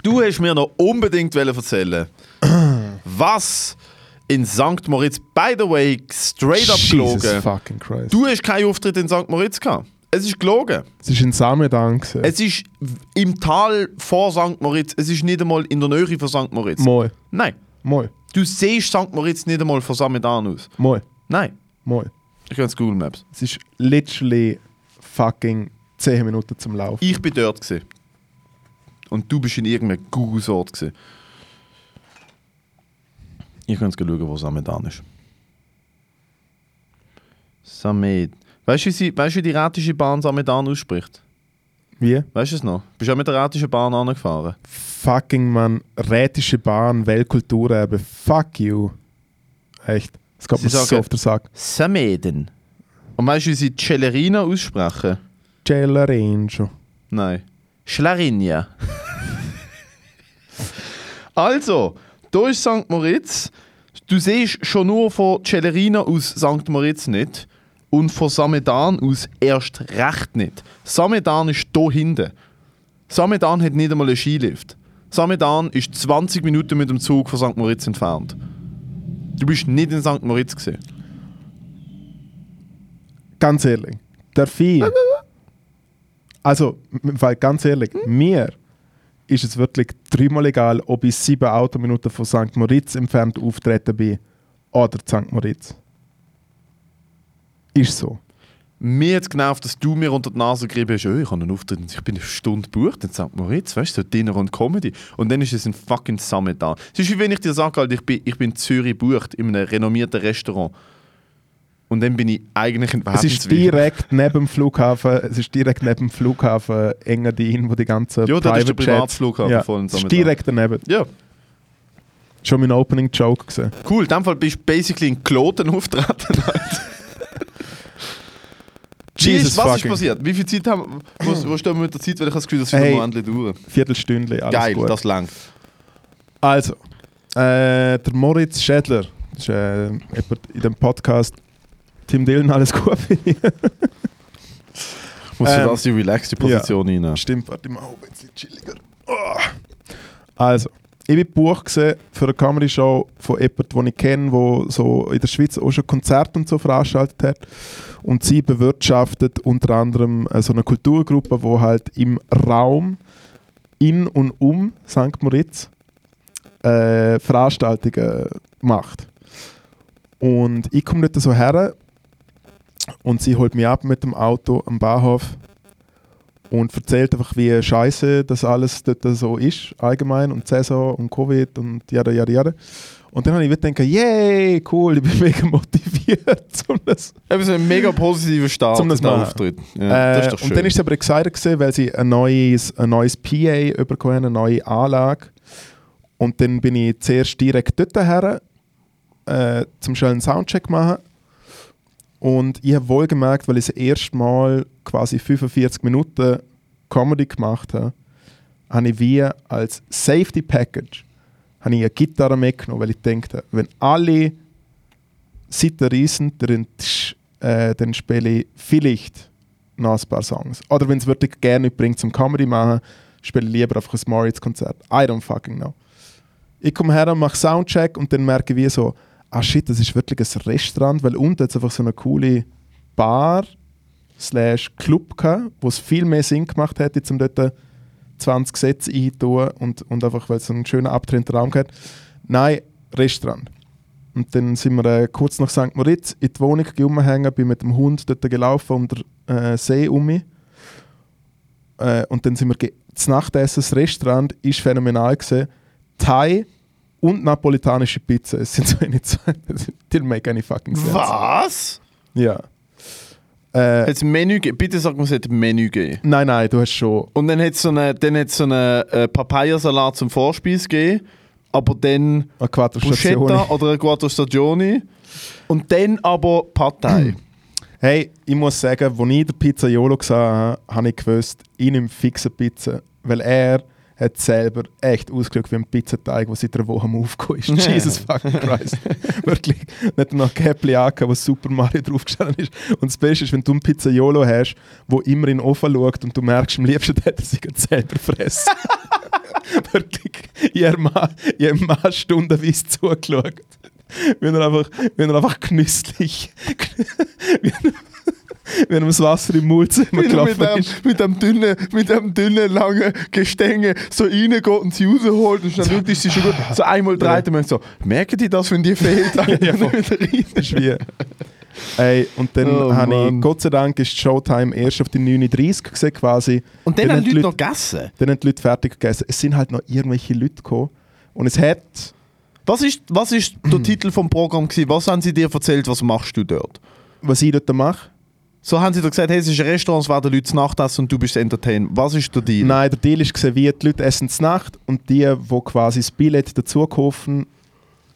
Du hast mir noch unbedingt erzählen, was in St. Moritz, by the way, straight up Jesus gelogen. fucking Christ. Du hast keinen Auftritt in St. Moritz gehabt. Es ist gelogen. Es ist in Samedan. Es ist im Tal vor St. Moritz. Es ist nicht einmal in der Nähe von St. Moritz. Moi. Nein. Moi. Du siehst St. Moritz nicht einmal von Samedan aus. Moi. Nein. Moi. Ich kann Google Maps. Es ist literally fucking 10 Minuten zum Laufen. Ich bin dort gewesen. Und du bist in irgendeinem Google-Ort gewesen. Ich kann jetzt schauen, wo Samedan ist. Samed. Weißt du, wie, weißt wie die rätische Bahn Samedan ausspricht? Wie? Weißt du es noch? Bist du auch mit der rätischen Bahn angefahren? Fucking man, rätische Bahn, Weltkulturerbe. Fuck you. Echt. Das Sie mir so auf den Sack. Sameden. Und weißt du, wie sie Celerina aussprechen? Celerenjo. Nein. Schlarinja. also, da ist St. Moritz. Du siehst schon nur von Celerina aus St. Moritz nicht. Und von Samedan aus erst recht nicht. Samedan ist hier hinten. Samedan hat nicht einmal einen Skilift. Samedan ist 20 Minuten mit dem Zug von St. Moritz entfernt. Du bist nicht in St. Moritz gesehen. Ganz ehrlich. Der Vieh. Also, weil ganz ehrlich, mir ist es wirklich dreimal egal, ob ich sieben Autominuten von St. Moritz entfernt auftreten bin oder St. Moritz. Ist so. Mir hat es genervt, dass du mir unter die Nase gerieben hast, oh, ich habe einen Auftritt und ich bin eine Stunde gebucht in St. Moritz, weißt du, so Dinner und Comedy. Und dann ist es ein fucking Summit da. Es ist wie wenn ich dir sage, Alter, ich bin, ich bin in Zürich gebucht, in einem renommierten Restaurant. Und dann bin ich eigentlich in Es ist direkt neben dem Flughafen, es ist direkt neben dem Flughafen Engadin, wo die ganzen Ja, dort ist der Privatflughafen ja, von es ist Samedan. direkt daneben. Ja, Schon mein Opening Joke gesehen. cool. In dem Fall bist du basically in Kloten auftreten. Jesus was ist fucking- passiert? Wie viel Zeit haben wo, wo stehen wir mit der Zeit? Weil ich habe das Gefühl, das wird Hey. noch endlich dauern. Viertelstündchen, alles Geil, gut. das langt. Also, äh, der Moritz Schädler, das ist äh, jemand in dem Podcast Tim Dillon, alles gut für dich. Muss Ähm, das die relaxte Position rein? Stimmt, warte mal, ein bisschen chilliger. Oh. Also, ich bin gebucht gewesen für eine Comedy-Show von jemandem, den ich kenne, der so in der Schweiz auch schon Konzerte und so veranstaltet hat. Und sie bewirtschaftet unter anderem äh, so eine Kulturgruppe, die halt im Raum in und um St. Moritz äh, Veranstaltungen macht. Und ich komme dort so her und sie holt mich ab mit dem Auto am Bahnhof und erzählt einfach, wie scheiße das alles dort so ist, allgemein, und Saison und Covid und jada, jada, jada. Und dann habe ich gedacht, yay, cool, ich bin mega motiviert, um das Eben so ein mega positiver Start Zum das machen. Auftritt. Ja, äh, und dann ist sie aber excited gewesen, weil sie ein neues, ein neues PA bekommen haben, eine neue Anlage. Und dann bin ich zuerst direkt dort her, äh, zum schnell einen Soundcheck machen. Und ich habe wohl gemerkt, weil ich das erste Mal quasi 45 Minuten Comedy gemacht habe, habe ich wie als Safety Package habe ich eine Gitarre mitgenommen, weil ich dachte, wenn alle Seiten reissen, dann, äh, dann spiele ich vielleicht noch ein paar Songs. Oder wenn es wirklich gerne bringt zum Comedy machen, spiele ich lieber einfach ein Moritz-Konzert. I don't fucking know. Ich komme her und mache Soundcheck und dann merke ich wie so, ah shit, das ist wirklich ein Restaurant, weil unten hat es einfach so eine coole Bar slash Club gehabt, wo es viel mehr Sinn gemacht hätte, um dort 20 Sätze einzutun und, und einfach, weil es so einen schönen abgetrennten Raum hat. Nein, Restaurant. Und dann sind wir äh, kurz nach St. Moritz in die Wohnung rumhängen, bin mit dem Hund dort gelaufen um den äh, See um. Äh, und dann sind wir das Nachtessen, das Restaurant ist phänomenal gewesen. Thai und napolitanische Pizza. Es sind so eine zwei. Die make any fucking sense. Was? Ja. Äh, Hat es ein Menü gegeben? Bitte sag mir, es hat Menü gegeben. nein, nein, du hast schon. Und dann hat es so einen hat's so eine, äh, Papayasalat zum Vorspeis gegeben, aber dann Eine. Bruschetta oder eine Quattro Stagioni und dann aber Pad Thai. Hey, ich muss sagen, als ich den Pizzaiolo gesehen habe, habe ich gewusst, ich nehme fixe Pizza. Weil er hat selber echt ausgeschaut wie ein Pizzateig, der seit einer Woche am ist. Jesus fucking Christ. Wirklich. Nicht noch Käppli angehabt, wo Super Mario draufgestanden ist. Und das Beste ist, wenn du einen Pizzaiolo hast, der immer in den Ofen schaut und du merkst, am liebsten hat er sich selber fressen. Wirklich. Ich habe mal, habe mal stundenweise zugeschaut. Wenn er einfach, wenn er einfach genüsslich, wie wie er das Wasser im Mund Wie mit gelaufen dem, ist. mit dem dünnen, mit dem dünnen, langen Gestänge so reingeht und sie rausholt und dann ist sie schon gut. So einmal dreht und so, merken die das, wenn die fehlt? Dann Ja. Das wie. Ey, und dann Oh, habe ich. Gott sei Dank, ist Showtime erst auf die 9.30 Uhr gesehen quasi. Und dann Dann haben die Leute noch gegessen. Dann haben die Leute fertig gegessen. Es sind halt noch irgendwelche Leute gekommen. Und es hat. Was ist, was ist der Titel vom Programm gewesen? Was haben sie dir erzählt, was machst du dort? Was ich dort mache? So haben sie dir gesagt, hey, es ist ein Restaurant, es werden Leute Nacht essen und du bist Entertain. Was ist der Deal? Nein, der Deal ist wie die Leute essen Nacht und die, die quasi das Billett dazu kaufen,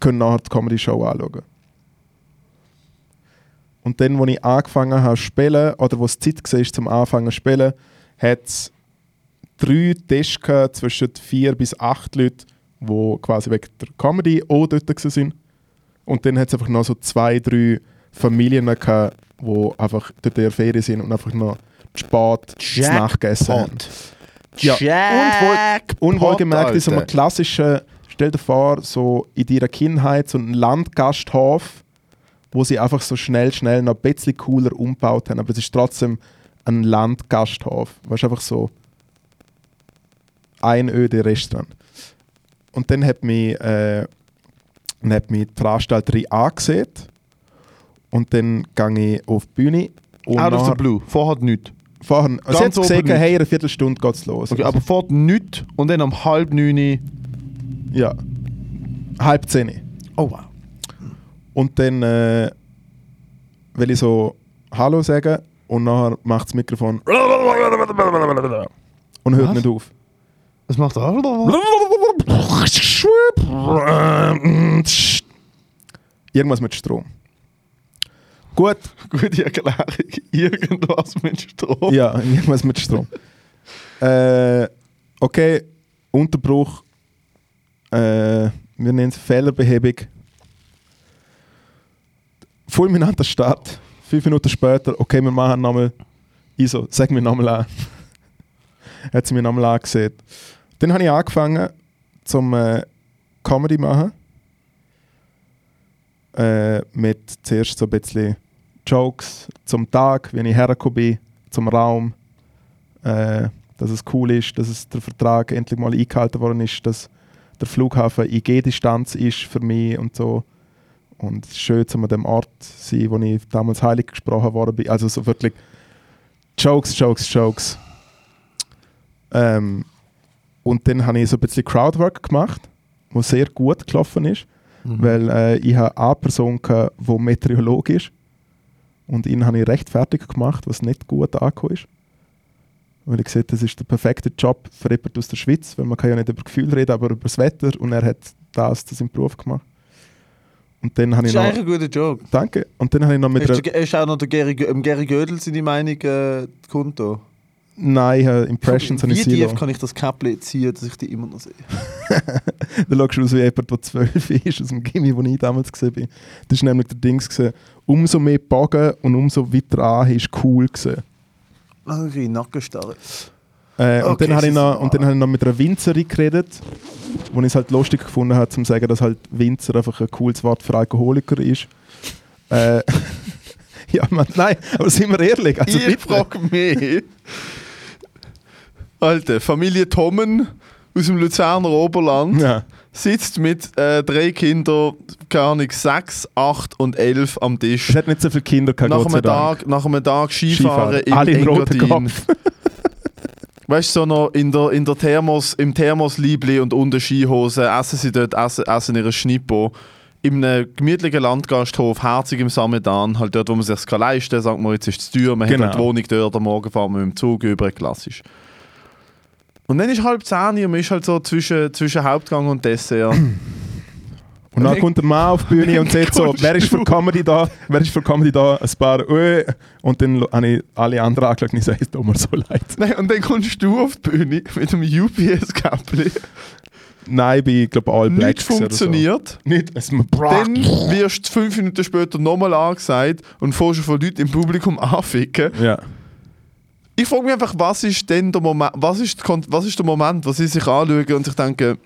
können nachher die Comedy-Show anschauen. Und dann, als ich angefangen habe zu spielen, oder wo es Zeit war zum Anfangen zu spielen, hat es drei Tische zwischen vier bis acht Leuten, die quasi wegen der Comedy auch dort waren. Und dann hat es einfach noch so zwei, drei Familien gehabt, die einfach dort in der Ferien sind und einfach noch spät zu Nacht gegessen haben. Ja, Jackpot, Und wohlgemerkt ist so ein klassischer, stell dir vor, so in deiner Kindheit so ein Landgasthof, wo sie einfach so schnell, schnell noch ein bisschen cooler umgebaut haben, aber es ist trotzdem ein Landgasthof. Weißt du, einfach so ein öde Restaurant. Und dann hat mich, äh, dann hat mich die Veranstalterin angesehen und dann gehe ich auf die Bühne und Out of the blue. Vorher nichts. vorher, also sie hat gesagt, hey, in einer Viertelstunde geht es los. Okay, aber vorher nichts und dann um halb neun. Ja. Halb zehn. Oh wow. Und dann äh, will ich so Hallo sagen und nachher macht das Mikrofon und hört Was? nicht auf. Was macht er? Irgendwas mit Strom. Gut, Gute Erklärung. Irgendwas mit Strom. ja, irgendwas mit Strom. äh, okay, Unterbruch. Äh, wir nennen es Fehlerbehebung. Fulminanter Start. Fünf Minuten später, okay, wir machen nochmal ISO, sag mir nochmal an. Hat sie mir nochmal angesehen. Dann habe ich angefangen zum äh, Comedy machen. Äh, mit zuerst so ein bisschen Jokes zum Tag, wie ich hergekommen bin, zum Raum. Äh, dass es cool ist, dass es der Vertrag endlich mal eingehalten worden ist, dass der Flughafen in G-Distanz ist für mich und so. Und es ist schön, um an dem Ort sein, wo ich damals heilig gesprochen worden bin. Also so wirklich Jokes, Jokes, Jokes. Ähm, und dann habe ich so ein bisschen Crowdwork gemacht, was sehr gut gelaufen ist, weil äh, ich habe eine Person hatte, die Meteorologe ist und ihn habe ich recht fertig gemacht, was nicht gut angekommen ist. Weil ich gesagt das ist der perfekte Job für jemanden aus der Schweiz, weil man kann ja nicht über Gefühl reden, aber über das Wetter und er hat das zu seinem Beruf gemacht. Und dann habe Das ich ist noch... eigentlich ein guter Joke. Danke. Und dann habe ich noch mit Ist, ist auch noch der Gary, Gary Gödel seine Meinung äh, Konto? Nein, ich habe Impressions habe Wie ich tief Silo. kann ich das Käppli ziehen, dass ich die immer noch sehe? Du schaust aus wie jemand, der zwölf ist, aus dem Gimmi, wo ich damals gesehen bin. Das war nämlich der Dings. Gewesen. Umso mehr Bogen und umso weiter an ist cool. Gewesen. Okay, Nackenstarre. Äh, und, Okay, dann habe ich noch, und dann habe ich noch mit einer Winzerin geredet, wo ich es halt lustig gefunden habe, zu sagen, dass halt Winzer einfach ein cooles Wort für Alkoholiker ist. Äh, ja, man, nein, aber sind wir ehrlich. Also ich frage mich. Alter, Familie Tommen aus dem Luzerner Oberland Ja. sitzt mit äh, drei Kindern, keine Ahnung, sechs, acht und elf am Tisch. Es hat nicht so viele Kinder gehabt, Nach einem. Tag, nach einem Tag Skifahren, Skifahren. In Engadin. Weißt du, so noch in der, in der Thermos, im Thermosliebli und unter Skihose essen sie dort, essen, essen ihre Schnippo. In einem gemütlichen Landgasthof, herzig im Samedan, halt dort, wo man sich leisten kann, sagt man, jetzt ist es teuer, man Genau. hat halt die Wohnung dort, am Morgen fahren wir mit dem Zug über, klassisch. Und dann ist halb zehn und man ist halt so zwischen, zwischen Hauptgang und Dessert. Und dann kommt der Mann auf die Bühne und sagt so, wer ist für. Comedy da? Wer ist für Comedy da? Ein paar, äh. Und dann habe ich alle anderen angeschaut und ich sage, es tut mir so leid. Nein, und dann kommst du auf die Bühne mit einem UPS-Käppli. Nein, bei, glaube All Blacks oder funktioniert. So. Nicht, es Dann wirst du fünf Minuten später nochmal angesagt und fährst schon von Leuten im Publikum anficken. Ja. Ich frage mich einfach, was ist denn der Moment, was ist, was ist der Moment, wo sie sich anschauen und sich denken,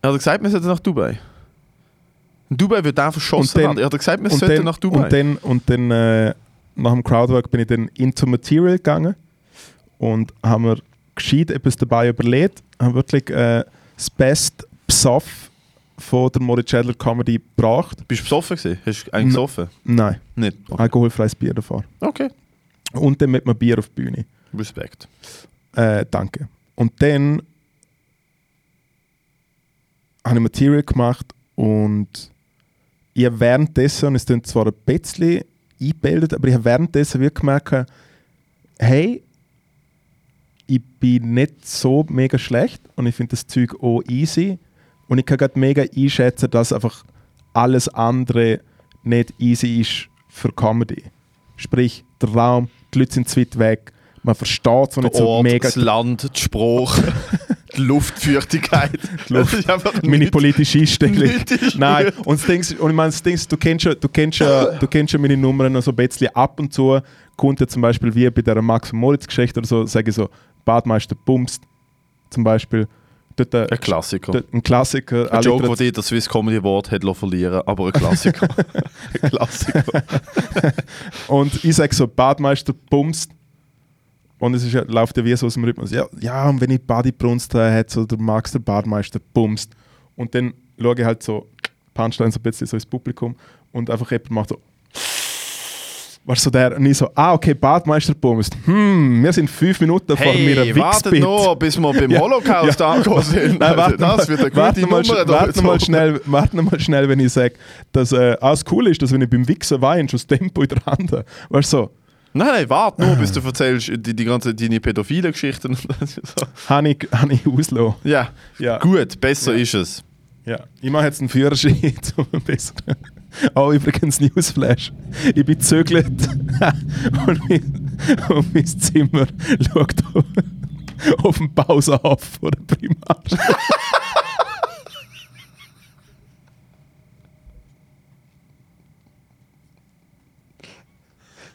er hat gesagt, wir sollten nach Dubai. In Dubai wird einfach verschossen Und dann-. Er hat gesagt, wir sollten dann, nach Dubai. und dann, und dann äh, nach dem Crowdwork bin ich dann into Material gegangen und haben mir gescheit etwas dabei überlegt. Haben wirklich äh, das Best Psoff von der Moritz Schädler Comedy gebracht. Bist du besoffen gewesen? Hast du eigentlich gesoffen? Nein, Nicht? Okay. alkoholfreies Bier davor. okay. Und dann mit einem Bier auf die Bühne. Respekt. Äh, danke. Und dann habe ich Material gemacht und ich habe währenddessen, und es klingt zwar ein bisschen eingebildet, aber ich habe währenddessen wirklich gemerkt, hey, ich bin nicht so mega schlecht und ich finde das Zeug auch easy und ich kann gerade mega einschätzen, dass einfach alles andere nicht easy ist für Comedy. Sprich, der Raum, die Leute sind zu weit weg, man versteht es Der nicht so Ort, mega das Land, die Sprache, die Luftfeuchtigkeit. Luft. Das ist einfach meine nichts- politische Einstellung. Nein, und ist- und ich meine, ist, du kennst ja, du kennst du kennst meine Nummern noch so ein bisschen ab und zu. Kommt ja zum Beispiel wie bei der Max und Moritz Geschichte oder so, sage ich so, Badmeister bumst zum Beispiel. Dort, äh, Ein Klassiker. dort, ein Klassiker. Ein Joke, dir das Swiss Comedy Award hat verlieren aber ein Klassiker. ein Klassiker. Und ich sage so, Badmeister bumst. Und es ist läuft ja wie so aus dem Rhythmus. Ja, ja und wenn ich Badi brunst habe, hat so der Max, der Badmeister, bumst. Und dann schaue ich halt so, Punchline so ein bisschen so ins Publikum und einfach jemand macht so. Was so der? Und ich so, ah, okay, Badmeister bumst. Hm, wir sind fünf Minuten vor mir Hey, wartet noch, bis wir beim Ja. Holocaust Ja. angekommen sind. Nein, warte das wird eine warte gute mal, Nummer. warte mal schnell, warte mal schnell, wenn ich sage, dass äh, alles cool ist, dass wenn ich beim Wichsen weine, schon das Tempo in der Hand habe. Weißt du so, Nein, nein, warte nur, bis du erzählst die, die ganze deine pädophile Geschichten. so. habe ich, hab ich ausgelassen. Ja, Ja. gut, besser ist es. Ja, ich mache jetzt einen Führerschein zum besseren. Oh, übrigens Newsflash. Ich bin gezögert und, mein, und mein Zimmer schaut auf, auf den Pausenhof vor der Primar.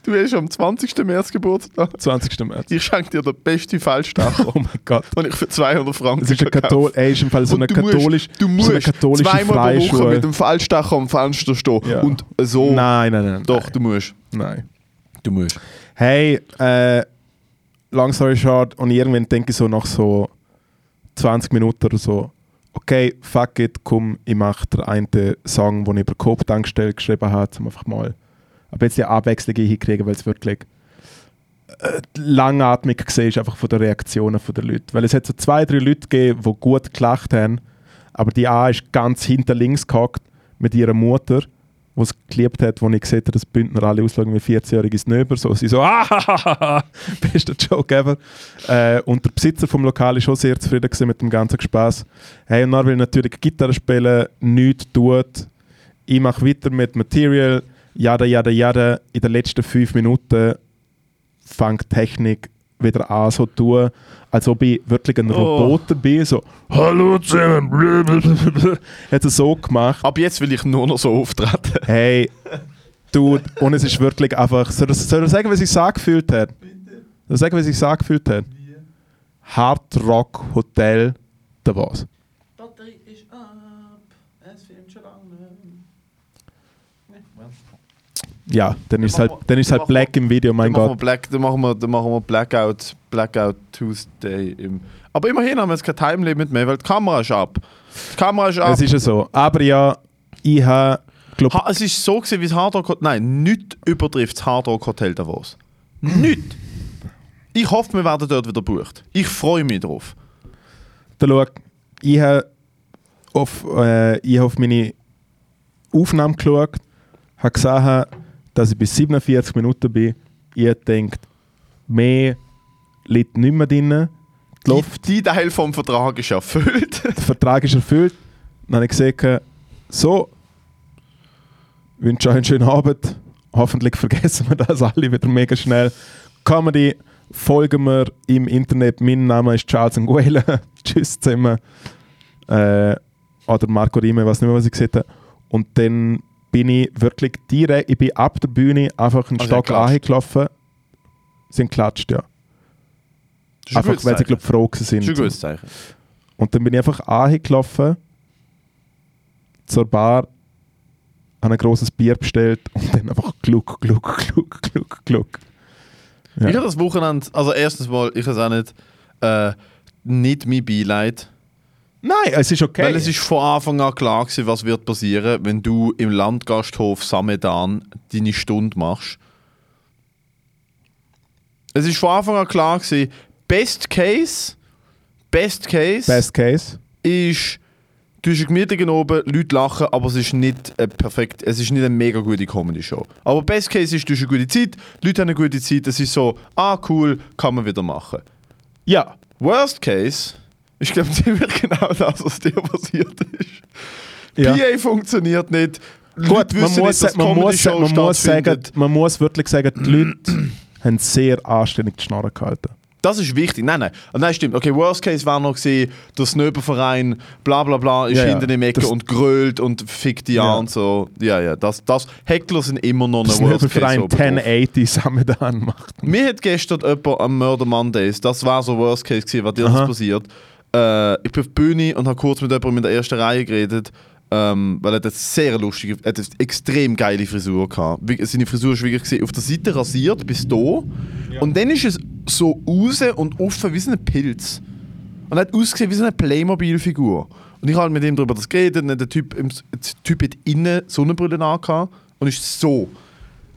Du hast am 20. März Geburtstag. 20. März. Ich schenke dir den besten Fallstacher, Oh mein Gott. den ich für 200 Franken Es ist ein Kathol ey, ist im Fall so eine du musst- katholisch, Du musst so katholische zweimal pro Woche mit dem Fallstacher am Fenster stehen. Ja. Und so. Nein, nein, nein. Doch, du musst. Nein. Du musst. Hey, äh, long story short, und irgendwann denke ich so nach so 20 Minuten oder so, okay, fuck it, komm, ich mache den einen Song, den ich über Coop-Tankstelle geschrieben habe, um einfach mal ein bisschen Abwechslung hinkriegen, weil es wirklich äh, langatmig ist, einfach von den Reaktionen der Leute. Weil es hat so zwei, drei Leute gegeben, die gut gelacht haben, aber die A ist ganz hinter links gehockt mit ihrer Mutter, die es geliebt hat, wo ich gesehen habe, dass Bündner alle ausschauen wie 14-jährige Snöber. So, sie so, ah, bester Joke ever. Äh, und der Besitzer vom Lokal ist schon sehr zufrieden mit dem ganzen Spaß. Hey, und dann will ich natürlich Gitarre spielen, nichts tut. Ich mache weiter mit Material, jada, jada, jada. In den letzten fünf Minuten fängt die Technik wieder an, so zu tun, als ob ich wirklich ein Oh. Roboter bin. So, hallo zusammen, blablabla. Hat er so gemacht. Ab jetzt will ich nur noch so auftreten. Hey, du, und es ist wirklich einfach. Soll er, soll er sagen, was ich es angefühlt hat? Soll er sagen, was ich es angefühlt hat? Hard Rock Hotel Davos. Batterie ist ab, es filmt schon lange. Ja, dann ist halt, dann ist halt Black im Video, mein dann machen wir Gott. Black, dann machen wir, dann machen wir Blackout, Blackout Tuesday. Im Aber immerhin haben wir jetzt kein Timelimit mehr, weil die Kamera ist ab. Die Kamera ist ab. Es ist ja so. Aber ja, ich habe, Ha, es ist so gewesen, wie das Hard Rock Hotel. Nein, nicht übertrifft das Hard Rock Hotel Davos. Nicht. Ich hoffe, wir werden dort wieder bucht. Ich freue mich drauf. da schau, ich habe auf, äh, ich hab auf meine Aufnahme geschaut, habe gesehen, dass ich bis 47 Minuten bin. Ich denkt, mehr liegt nicht mehr drin. Die Luft, Die, die Teil vom Vertrag ist erfüllt. der Vertrag ist erfüllt. Dann habe ich gesagt, so, wünsche euch einen schönen Abend. Hoffentlich vergessen wir das alle wieder mega schnell. Comedy, folgen wir im Internet. Mein Name ist Charles Nguela. Tschüss zusammen. Äh, oder Marco Rime, was nicht mehr, was ich gesagt habe. Und dann bin ich wirklich direkt, ich bin ab der Bühne einfach einen Also Stock angelaufen. Haben geklatscht, ja. Das ist ein Einfach, weil sie, glaube froh Das ist sind. ein gutes Zeichen. Und dann bin ich einfach angelaufen zur Bar, habe ein großes Bier bestellt und dann einfach gluck, gluck, gluck, gluck, gluck. Ja. Ich habe das Wochenende, also erstens mal, ich habe es auch nicht, äh, nicht mein Beileid. Nein, es ist okay. Weil es ist von Anfang an klar gewesen, was wird passieren, wenn du im Landgasthof Samedan deine Stunde machst. Es ist von Anfang an klar gewesen, Best Case, Best Case Best Case. ist, du hast gemütlichen oben, Leute lachen, aber es ist nicht perfekt, es ist nicht eine mega gute Comedy-Show. Aber Best Case ist, du hast eine gute Zeit, Leute haben eine gute Zeit, es ist so, ah cool, kann man wieder machen. Ja. Worst Case ist, glaube ich, ziemlich genau das, was dir passiert ist. ja. PA funktioniert nicht. Gut, man muss, nicht, man, muss, man, muss sagen, man muss wirklich sagen, die Leute haben sehr anständig die Schnarre gehalten. Das ist wichtig. Nein, nein. Ah, Nein, stimmt. Okay, Worst Case war noch gesehen, der Snöberverein, bla bla bla, ist Ja, hinter dem Ecke und grölt und fickt die Ja. an und so. Ja, ja. Das, das, Heckler sind immer noch ein Worst Case. Verein oben drauf. 1080 Samadan macht. Mir hat gestern jemand am Murder Mondays, das war so Worst Case gewesen, was dir das passiert. Äh, ich bin auf die Bühne und habe kurz mit jemandem in der ersten Reihe geredet, ähm, weil er hat eine sehr lustige, er hat eine extrem geile Frisur gehabt. Seine Frisur ist wirklich auf der Seite rasiert bis da und dann ist es so raus und offen wie so ein Pilz. Und er hat ausgesehen wie so eine Playmobil-Figur. Und ich habe mit ihm darüber das geredet und der Typ, der typ hat innen Sonnenbrille angehabt und ist so,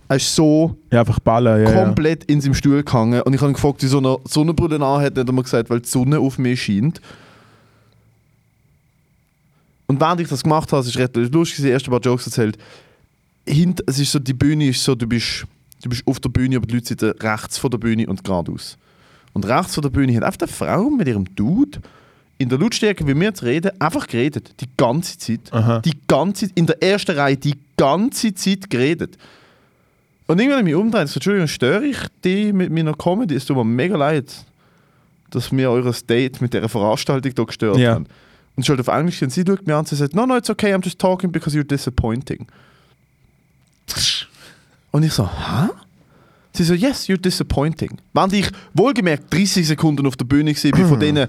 er ist so Ja, einfach ballen. Ja, ja. komplett in seinem Stuhl gehangen und ich habe ihn gefragt, wie so eine Sonnenbrille an hat, hat er mir gesagt, weil die Sonne auf mich scheint. Und während ich das gemacht habe, es ist recht lustig, die ersten paar Jokes erzählt. Hint, es ist so, die Bühne ist so, du bist, du bist auf der Bühne, aber die Leute sitzen rechts von der Bühne und geradeaus. Und rechts von der Bühne hat einfach eine Frau mit ihrem Dude in der Lautstärke, wie wir jetzt reden, einfach geredet. Die ganze Zeit. Aha. Die ganze in der ersten Reihe die ganze Zeit geredet. Und irgendwann habe ich mich umgedreht, so, Entschuldigung, störe ich die mit meiner Comedy? Es tut mir mega leid, dass wir eure Date mit dieser Veranstaltung hier gestört Ja. haben. Und sie halt auf Englisch und sie schaut mir an und sie sagt, no, no, it's okay, I'm just talking because you're disappointing. Und ich so, hä? Sie so, yes, you're disappointing. Während ich wohlgemerkt 30 Sekunden auf der Bühne war, von denen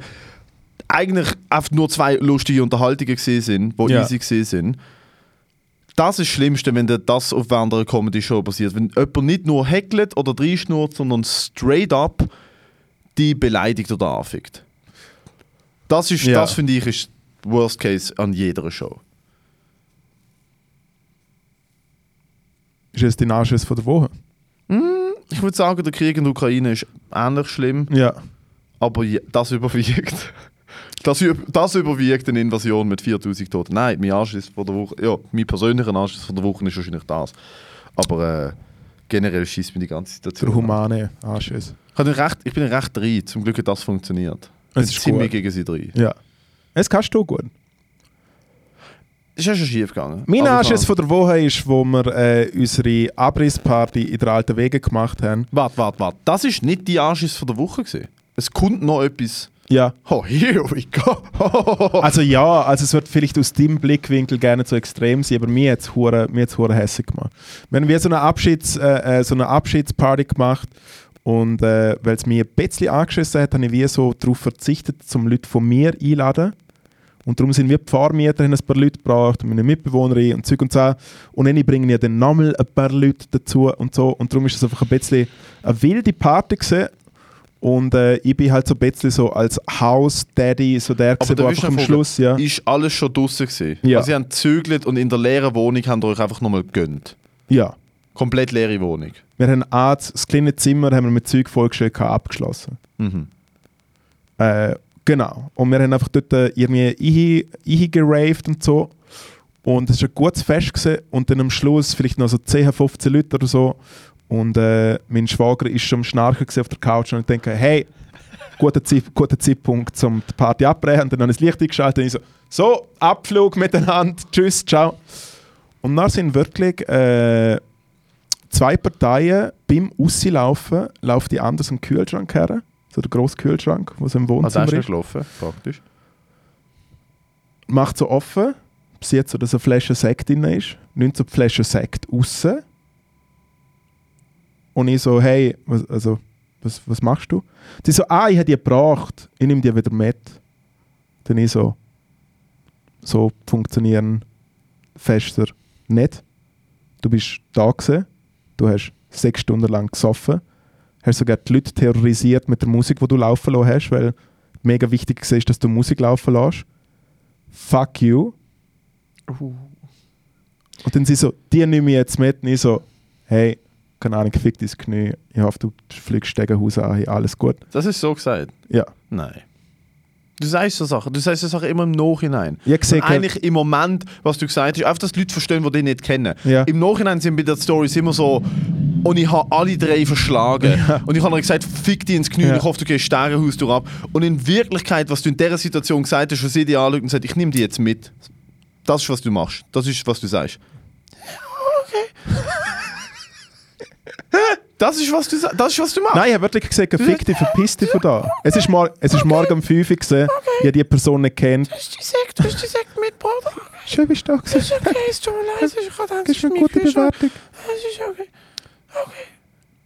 eigentlich einfach nur zwei lustige Unterhaltungen gesehen sind, die Ja. easy gesehen sind. Das ist das Schlimmste, wenn das auf einer Comedy-Show passiert. Wenn jemand nicht nur heckelt oder reinschnurrt, sondern straight up die beleidigt oder anfickt. Das, ist, Ja. das finde ich, ist Worst Case an jeder Show. Ist es dein Anschiss von der Woche? Ich würde sagen, der Krieg in der Ukraine ist ähnlich schlimm, Ja. aber das überwiegt. Das, das überwiegt eine Invasion mit 4000 Toten. Nein, mein Anschiss von der Woche, ja, mein persönlicher Anschiss von der Woche ist wahrscheinlich das. Aber äh, generell schießt mir die ganze Situation. Der an. humane Anschiss. Ich, habe recht, ich bin recht drin, zum Glück hat das funktioniert. Bin Es ist ziemlich gut. gegen sie drin. Ja. Es kannst du gut. Ist ja schon schief gegangen. Mein Anschiss ich von der Woche ist, wo wir äh, unsere Abrissparty in der alten Wege gemacht haben. Warte, warte, warte. Das ist nicht die Anschiss von der Woche gewesen. Es kommt noch etwas. Ja. Oh, here we go. Also ja, also es wird vielleicht aus deinem Blickwinkel gerne so extrem sein, aber mir hat es hure, mir hat's hure hässlich gemacht. Wir haben wie so eine, Abschieds, äh, äh, so eine Abschiedsparty gemacht Und äh, weil es mir ein bisschen angeschissen hat, habe ich wie so darauf verzichtet, zum Leute von mir einzuladen. Und darum sind wir Pfarrmieter, haben ein paar Leute gebracht, meine Mitbewohnerin und Zeug und so. Und dann bringen ja dann nochmal ein paar Leute dazu und so. Und darum ist es einfach ein bisschen eine wilde Party gewesen. Und äh, ich bin halt so ein bisschen so als House-Daddy, so der, gewesen, willst einfach am Schluss, ja. Ist alles schon draußen gewesen? Ja. Also, ihr habt gezügelt und in der leeren Wohnung habt ihr euch einfach nochmal gegönnt. ja. Komplett leere Wohnung. Wir haben Arzt, das kleine Zimmer haben wir mit Zeug vollgestellt, abgeschlossen. Mhm. Äh, genau. Und wir haben einfach dort äh, irgendwie eingeraved und so. Und es war ein gutes Fest. Gewesen. Und dann am Schluss vielleicht noch so 10, 15 Leute oder so. Und äh, mein Schwager ist schon am Schnarchen auf der Couch und ich denke, hey, guter, Zeit, guter Zeitpunkt, um die Party abbrechen. Und dann habe ich das Licht eingeschaltet und ich so, so, Abflug miteinander, tschüss, ciao. Und dann sind wirklich äh, zwei Parteien beim Auslaufen, laufen die anders am Kühlschrank her. So der grosse Kühlschrank, so im Also, Wohnzimmer du ist. gelaufen, praktisch. Macht so offen, sieht so, dass eine Flasche Sekt drin ist, nimmt so die Flasche Sekt raus. Und ich so, hey, was, also, was, was machst du? Sie so, ah, ich habe die gebracht, ich nehme die wieder mit. Dann ich so, so funktionieren Fester nicht. Du bist da gewesen, du hast sechs Stunden lang gesoffen, hast sogar die Leute terrorisiert mit der Musik, die du laufen lassen hast, weil mega wichtig war, dass du Musik laufen lässt. Fuck you. Und dann sie so, die nehme ich jetzt mit. Und ich so, hey, keine Ahnung, fick dein Knie. Ich hoffe, du fliegst Stegenhaus an, hey, alles gut. Das ist so gesagt. Ja. Nein. Du sagst so Sachen, du sagst so Sachen immer im Nachhinein. Ich sehe Und eigentlich im Moment, was du gesagt hast, einfach, dass die Leute verstehen, die dich nicht kennen. Ja. Im Nachhinein sind bei der Stories immer so, und ich habe alle drei verschlagen. Und ich habe gesagt, fick dich ins Knie, Ja. ich hoffe, du gehst Sternenhaus durch ab. Und in Wirklichkeit, was du in dieser Situation gesagt hast, was sie dir anschaut und sagt, ich nehme die jetzt mit. Das ist, was du machst. Das ist, was du sagst. Okay. Das, ist, was du, das ist, was du machst. Nein, ich habe wirklich gesagt, fick dich, verpiss dich von da. Es ist, mor es ist morgen um 5 Uhr, gewesen. ich habe die Person nicht kennt. Hast du Sekt, hast du Sekt mitgebracht? Schön bist du da gewesen. okay, es tut mir leid, ich habe Das ist eine gute Bewertung. Es ist okay.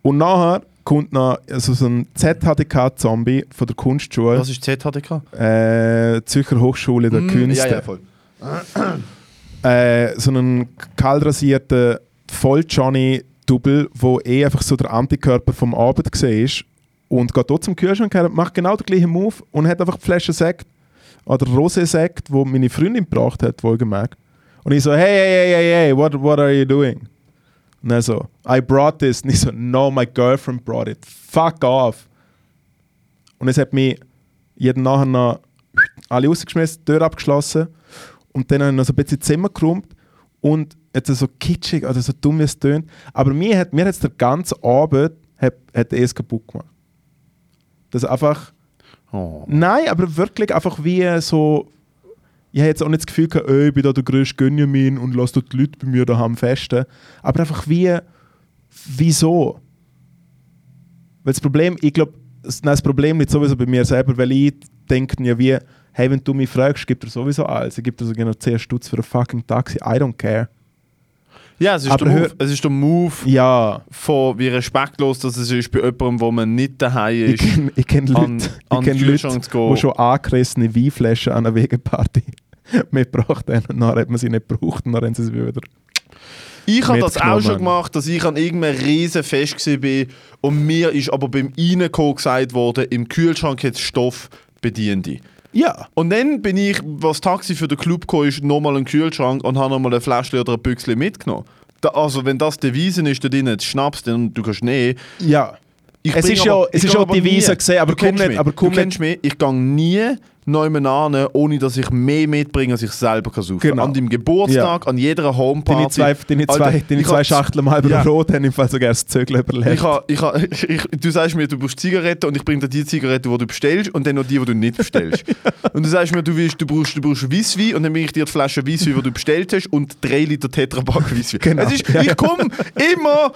Und nachher kommt noch also so ein ZHDK-Zombie von der Kunstschule, Was ist ZHDK? äh, Zürcher Hochschule der Künste. Ja, ja, voll. äh, so einen kahlrasierten Voll-Johnny-Double, wo eh einfach so der Antikörper vom Abend war und geht dort zum Kühlschrank her, macht genau den gleichen Move und hat einfach die Flasche Sekt oder Rosé-Sekt, wo meine Freundin gebracht hat, wohlgemerkt. Und ich so, hey, hey, hey, hey, hey, what, what are you doing? Und er so, I brought this. Und ich so, no, my girlfriend brought it. Fuck off. Und es hat mich jeden nachher noch alle rausgeschmissen, die Tür abgeschlossen. Und dann habe ich noch so ein bisschen Zimmer geräumt und jetzt so kitschig oder so dumm wie es tönt. Aber mir hat mir jetzt der ganze Abend hat, hat es kaputt gemacht. Das einfach, Oh. nein, aber wirklich einfach wie so, ich habe jetzt auch nicht das Gefühl gehabt, «Ey, ich bin da der grösste Gönjamin und lass dort die Leute bei mir daheim festen. Aber einfach wie, wieso? Weil das Problem, ich glaube, das, nein, das Problem liegt sowieso bei mir selber, weil ich denke ja wie, hey, wenn du mich fragst, gibt er sowieso alles. Ich gebe dir sogar noch 10 Stutz für ein fucking Taxi. I don't care. Ja, es ist, Aber der Move, es ist der Move Ja, von wie respektlos das es ist bei jemandem, wo man nicht daheim ich ist. kenne ich kenn Leute, an- an ich kenn Leute die schon angerissene Weinflaschen an einer Wegeparty mitgebracht haben und dann hat man sie nicht gebraucht und dann haben sie sie wieder... Ich habe das auch schon gemacht, dass ich an irgendeinem riesen Fest war und mir ist aber beim Reinkommen gesagt worden, im Kühlschrank jetzt Stoff bediente. Ja, Und dann bin ich, was Taxi für den Club kam, ist nochmal einen Kühlschrank und habe nochmal ein Fläschchen oder ein Büchschen mitgenommen. Da, also wenn das die Wiese ist, da drin Schnaps, dann du kannst nehmen. ja. Ich Es ist ja- es ist ja die Wiese gesehen, aber komm nicht- aber komm kennst mich, ich gehe nie neuem an, ohne dass ich mehr mitbringe, als ich selber kann saufen. Genau. An deinem Geburtstag, an jeder Homeparty. Deine zwei, deine Alter, zwei, deine zwei Schachteln Marlboro Ja. Rot haben im Fall sogar das Zögel überlebt. Ich ha, ich ha, ich, du sagst mir, du brauchst Zigaretten und ich bringe dir die Zigaretten, die du bestellst und dann noch die, die du nicht bestellst. und du sagst mir, du, willst, du brauchst, du brauchst Weisswein und dann bringe ich dir die Flasche Weisswein, die du bestellt hast und 3 Liter Tetrapack Weisswein. Genau. Es ist, Ja, ja. ich komme immer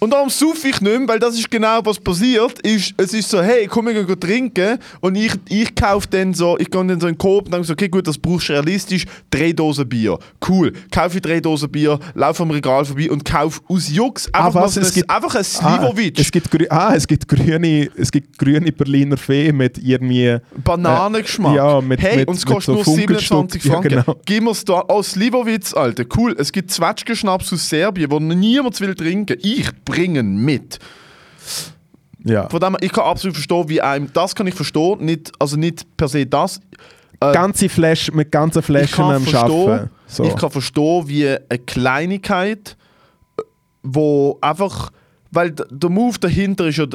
Und darum suff ich nicht mehr, weil das ist genau was passiert. Ist, es ist so, hey, komm, wir gehen trinken. Und ich, ich kaufe dann so, ich gehe dann so in den Coop und denke so, okay, gut, das brauchst du realistisch. Drei Dosen Bier. Cool. Kaufe drei Dosen Bier, laufe am Regal vorbei und kaufe aus Jux einfach, Ah, was? mal Es ein, gibt- einfach ein Ah, Slivovic. es gibt, ah, es gibt grüne, es gibt grüne Berliner Fee mit irgendwie. Bananengeschmack. Äh, ja, mit- hey, mit- und es kostet so nur Funkelstück. 27 Ja, Franken. genau. Gib mir's da. Oh, Slivovitz, Alter. Cool. Es gibt Zwetschgenschnaps aus Serbien, wo niemand will trinken. Ich bringe ihn mit. Ja. Von dem ich kann absolut verstehen, wie einem, das kann ich verstehen, nicht, also nicht per se das. Äh, Ganze Flash, mit ganzen Flaschen am Arbeiten. So. ich kann verstehen, wie eine Kleinigkeit, äh, wo einfach, weil der Move dahinter ist ja,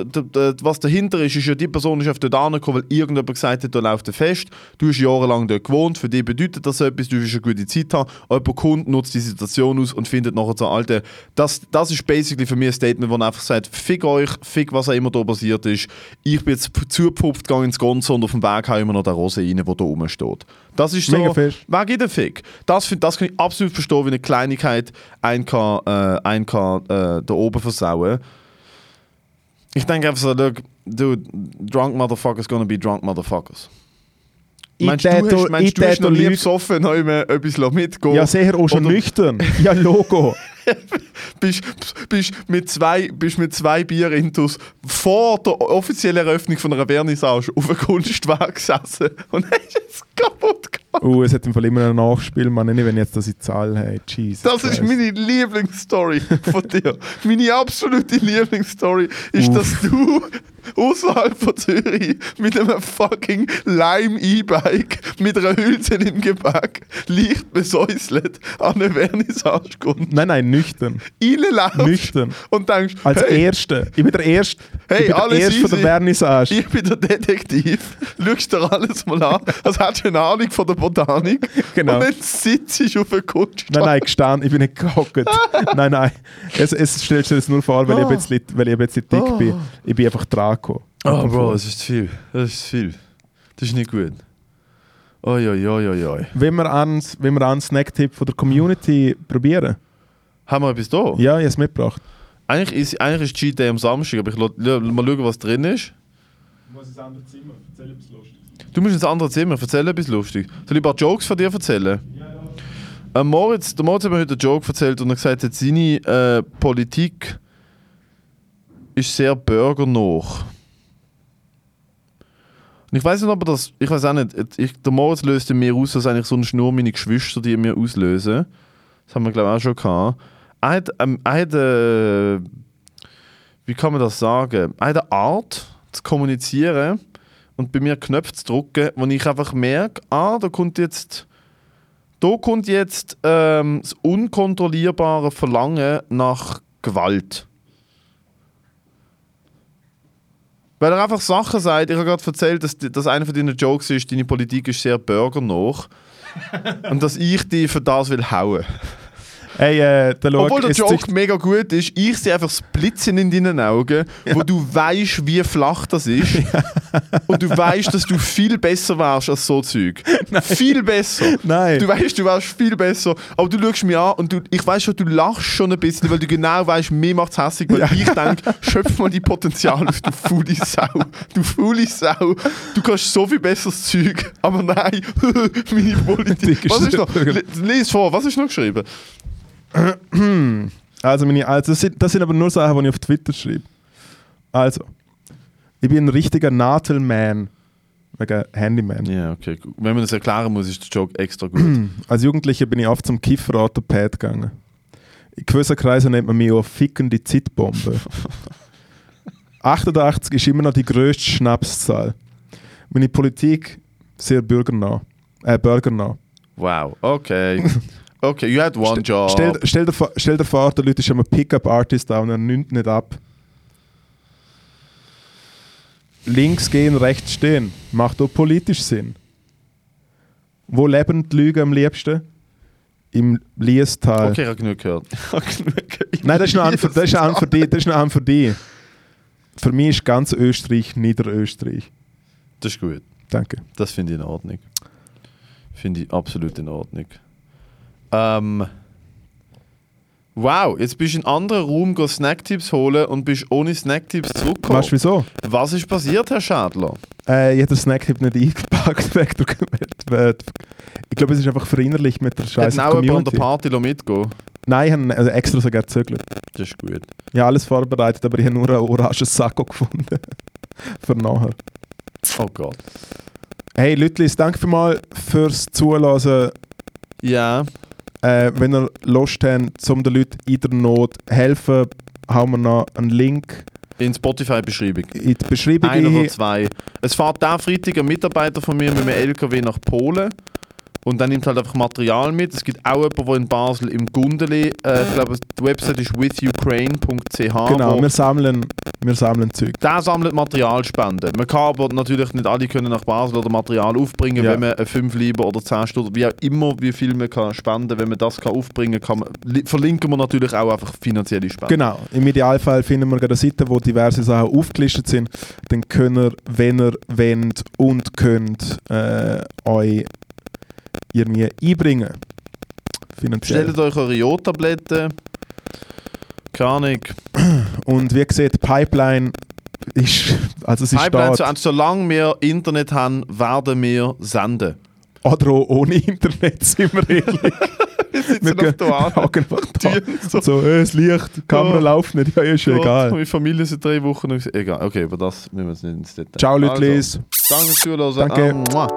was dahinter ist, ist ja, die Person ist auf dort angekommen, weil irgendjemand gesagt hat, da läuft ein Fest, du hast jahrelang dort gewohnt, für dich bedeutet das etwas, du willst eine gute Zeit haben, jemand kommt, nutzt die Situation aus und findet nachher so, Alter, das, das ist basically für mich ein Statement, wo man einfach sagt, fick euch, fick was auch immer da passiert ist, ich bin jetzt zugepfupft gegangen ins Gonzo und auf dem Weg habe ich immer noch den Rose rein, der da rumsteht. Das ist so, Mega fest. Wer gibt den Fick? Das, das kann ich absolut verstehen, wie eine Kleinigkeit einen kann, äh, einen kann äh, da oben versauen. Ich denke einfach so, look, dude, drunk motherfuckers gonna be drunk motherfuckers. Ich Meinst du, tät- du hast, meinst, ich du hast noch nie besoffen noch immer etwas mitgehen Ja, sehr auch schon nüchtern. Ja, Logo. bist, bist, mit zwei, bist mit zwei Bier-Intus vor der offiziellen Eröffnung von einer Vernissage auf einem Kunstwerk gesessen und hast es kaputt gemacht. Oh, es hat im Fall immer ein Nachspiel, man nicht, wenn ich jetzt das in Zahl habe. Jesus Das ist Christ. meine Lieblingsstory von dir. meine absolute Lieblingsstory ist, Uff. dass du außerhalb von Zürich mit einem fucking Lime-E-Bike mit einer Hülse im Gepäck leicht besäuselt an eine Vernissage kommst, Nein, nein, nüchtern. reinlaufst Nüchtern. und denkst, Als hey, Erster. Ich bin der Erste. Hey, ich bin der alles Erste von der. Vernissage. ich bin der Detektiv, schaust dir alles mal an, als hättest du eine Ahnung von der Botanik Genau. und dann sitzt du auf einem Kunststoff. Nein, nein, gestanden, ich bin nicht gehockt. nein, nein. Es, es stellt sich das nur vor, weil, ich ein bisschen, weil ich ein bisschen dick Oh. bin. Ich bin einfach dran gekommen. Oh, Bro, das ist zu viel. Das ist zu viel. Das ist nicht gut. Oi, oi, oi, oi, oi. Wenn wir einen, wenn wir einen Snacktipp von der Community probieren. Haben wir etwas da? Ja, ich habe es mitgebracht. Eigentlich ist, eigentlich ist Cheat Day am Samstag, aber ich lass, la- mal schauen, was drin ist. Ich muss ins andere Zimmer, erzähl etwas Lustiges. Du musst ins andere Zimmer, erzähl etwas lustig. Soll ich ein paar Jokes von dir erzählen? Ja, ja. Äh, Moritz, der Moritz hat mir heute einen Joke erzählt und er gesagt hat, seine äh, Politik ist sehr bürgernah. Ich weiß nicht, ob er das. Ich weiß auch nicht. Ich, der Moritz löst in mir aus, dass eigentlich sonst nur meine Geschwister, die mir auslösen. Das haben wir, glaube ich, auch schon gehabt. Er hat, ähm, er hat äh, wie kann man das sagen? Er hat eine Art zu kommunizieren und bei mir Knöpfe zu drücken, wo ich einfach merke, ah, da kommt jetzt. Da kommt jetzt ähm, das unkontrollierbare Verlangen nach Gewalt. Weil er einfach Sachen sagt. Ich habe gerade erzählt, dass, dass einer von deinen Jokes ist, deine Politik ist sehr bürgernah. und dass ich dich für das will hauen. Hey, äh, der Obwohl der Joke mega gut ist, ich sehe einfach das Blitzen in deinen Augen, wo du weißt, wie flach das ist. und du weißt, dass du viel besser wärst als so Zeug. Viel besser. Nein. Du weißt, du wärst viel besser. Aber du schaust mich an und du, ich weiß schon, du lachst schon ein bisschen, weil du genau weißt, mir macht es hässlich, weil Ja. ich denke, schöpf mal die Potenzial aus, du faule Sau. Du faule Sau. Du kannst so viel besseres Zeug. Aber nein, meine Politik. Was ist noch? Lies vor, was ist noch geschrieben? Also, meine, also das, sind, das sind aber nur Sachen, die ich auf Twitter schreibe. Also, ich bin ein richtiger Nadelman. Wegen Handyman. Ja, okay. Wenn man das erklären muss, ist der Joke extra gut. Als Jugendlicher bin ich oft zum Kiffer-Orthopäd gegangen. In gewissen Kreisen nennt man mich auch fickende Zeitbombe. 88 ist immer noch die grösste Schnapszahl. Meine Politik sehr bürgernah. Äh, bürgernah. wow, okay. Okay, you had one job. Stell, stell, dir, vor- stell dir vor, der Leute ist ein Pickup-Artist da und er nimmt nicht ab. Links gehen, rechts stehen. Macht auch politisch Sinn. Wo leben die Lügen am liebsten? Im Liestal. Okay, ich habe genug gehört. Ich habe genug gehört. Nein, das ist noch ein für, das ist noch ein für dich. Das ist noch ein für dich. Für mich ist ganz Österreich Niederösterreich. Das ist gut. Danke. Das finde ich in Ordnung. Finde ich absolut in Ordnung. Ähm, Wow, jetzt bist du in einen anderen Raum go Snacktipps holen und bist ohne Snacktipps zurückgekommen. Weißt du wieso? Was ist passiert, Herr Schadler? Äh, jeder Snack-Tipp nicht eingepackt. weg durch- ich glaube, es ist einfach verinnerlicht mit der scheiß auch jemand an der. Party mitgehen Nein, ich habe also extra sogar gezögert. Das ist gut. Ich habe alles vorbereitet, aber ich habe nur einen orangen Sakko gefunden. Für nachher. Oh Gott. Hey Lütlis, danke vielmals fürs Zuhören. Ja, Äh, wenn ihr Lust habt, um den Leuten in der Not helfen, haben wir noch einen Link in Spotify-Beschreibung. in die Beschreibung. Ein oder zwei. Es fährt der Freitag ein Mitarbeiter von mir mit einem LKW nach Polen. Und dann nimmt halt einfach Material mit. Es gibt auch jemanden, der in Basel im Gundeli, äh, ich glaube, die Website ist withukraine.ch. Genau, wir sammeln, wir sammeln Zeug. Der sammelt Materialspenden. Man kann aber natürlich nicht alle können nach Basel oder Material aufbringen, Ja. wenn man 5 Lieber oder 10 Stunden, wie auch immer, wie viel man kann spenden Wenn man das kann aufbringen kann, man, li- verlinken wir natürlich auch einfach finanzielle Spenden. Genau, im Idealfall finden wir eine Seite, wo diverse Sachen aufgelistet sind. Dann könnt ihr, wenn ihr wollt und könnt, äh, euch irgendwie einbringen. Finanziell. Stellt euch eure Jodtabletten. Keine Ahnung. Und wie gesagt, Pipeline ist, also sie Pipeline, steht, so, solange wir Internet haben, werden wir senden. oder auch ohne Internet, sind wir ehrlich. Wir sitzen Wir auf der einfach da. So. So, äh, das Licht, die Kamera Ja. läuft nicht, ja, ist Gott, egal. Meine Familie seit drei Wochen. Egal, okay, aber das müssen wir jetzt nicht ins Detail. Ciao, Also, Lütlis. danke fürs Zuhören. Danke. Ah.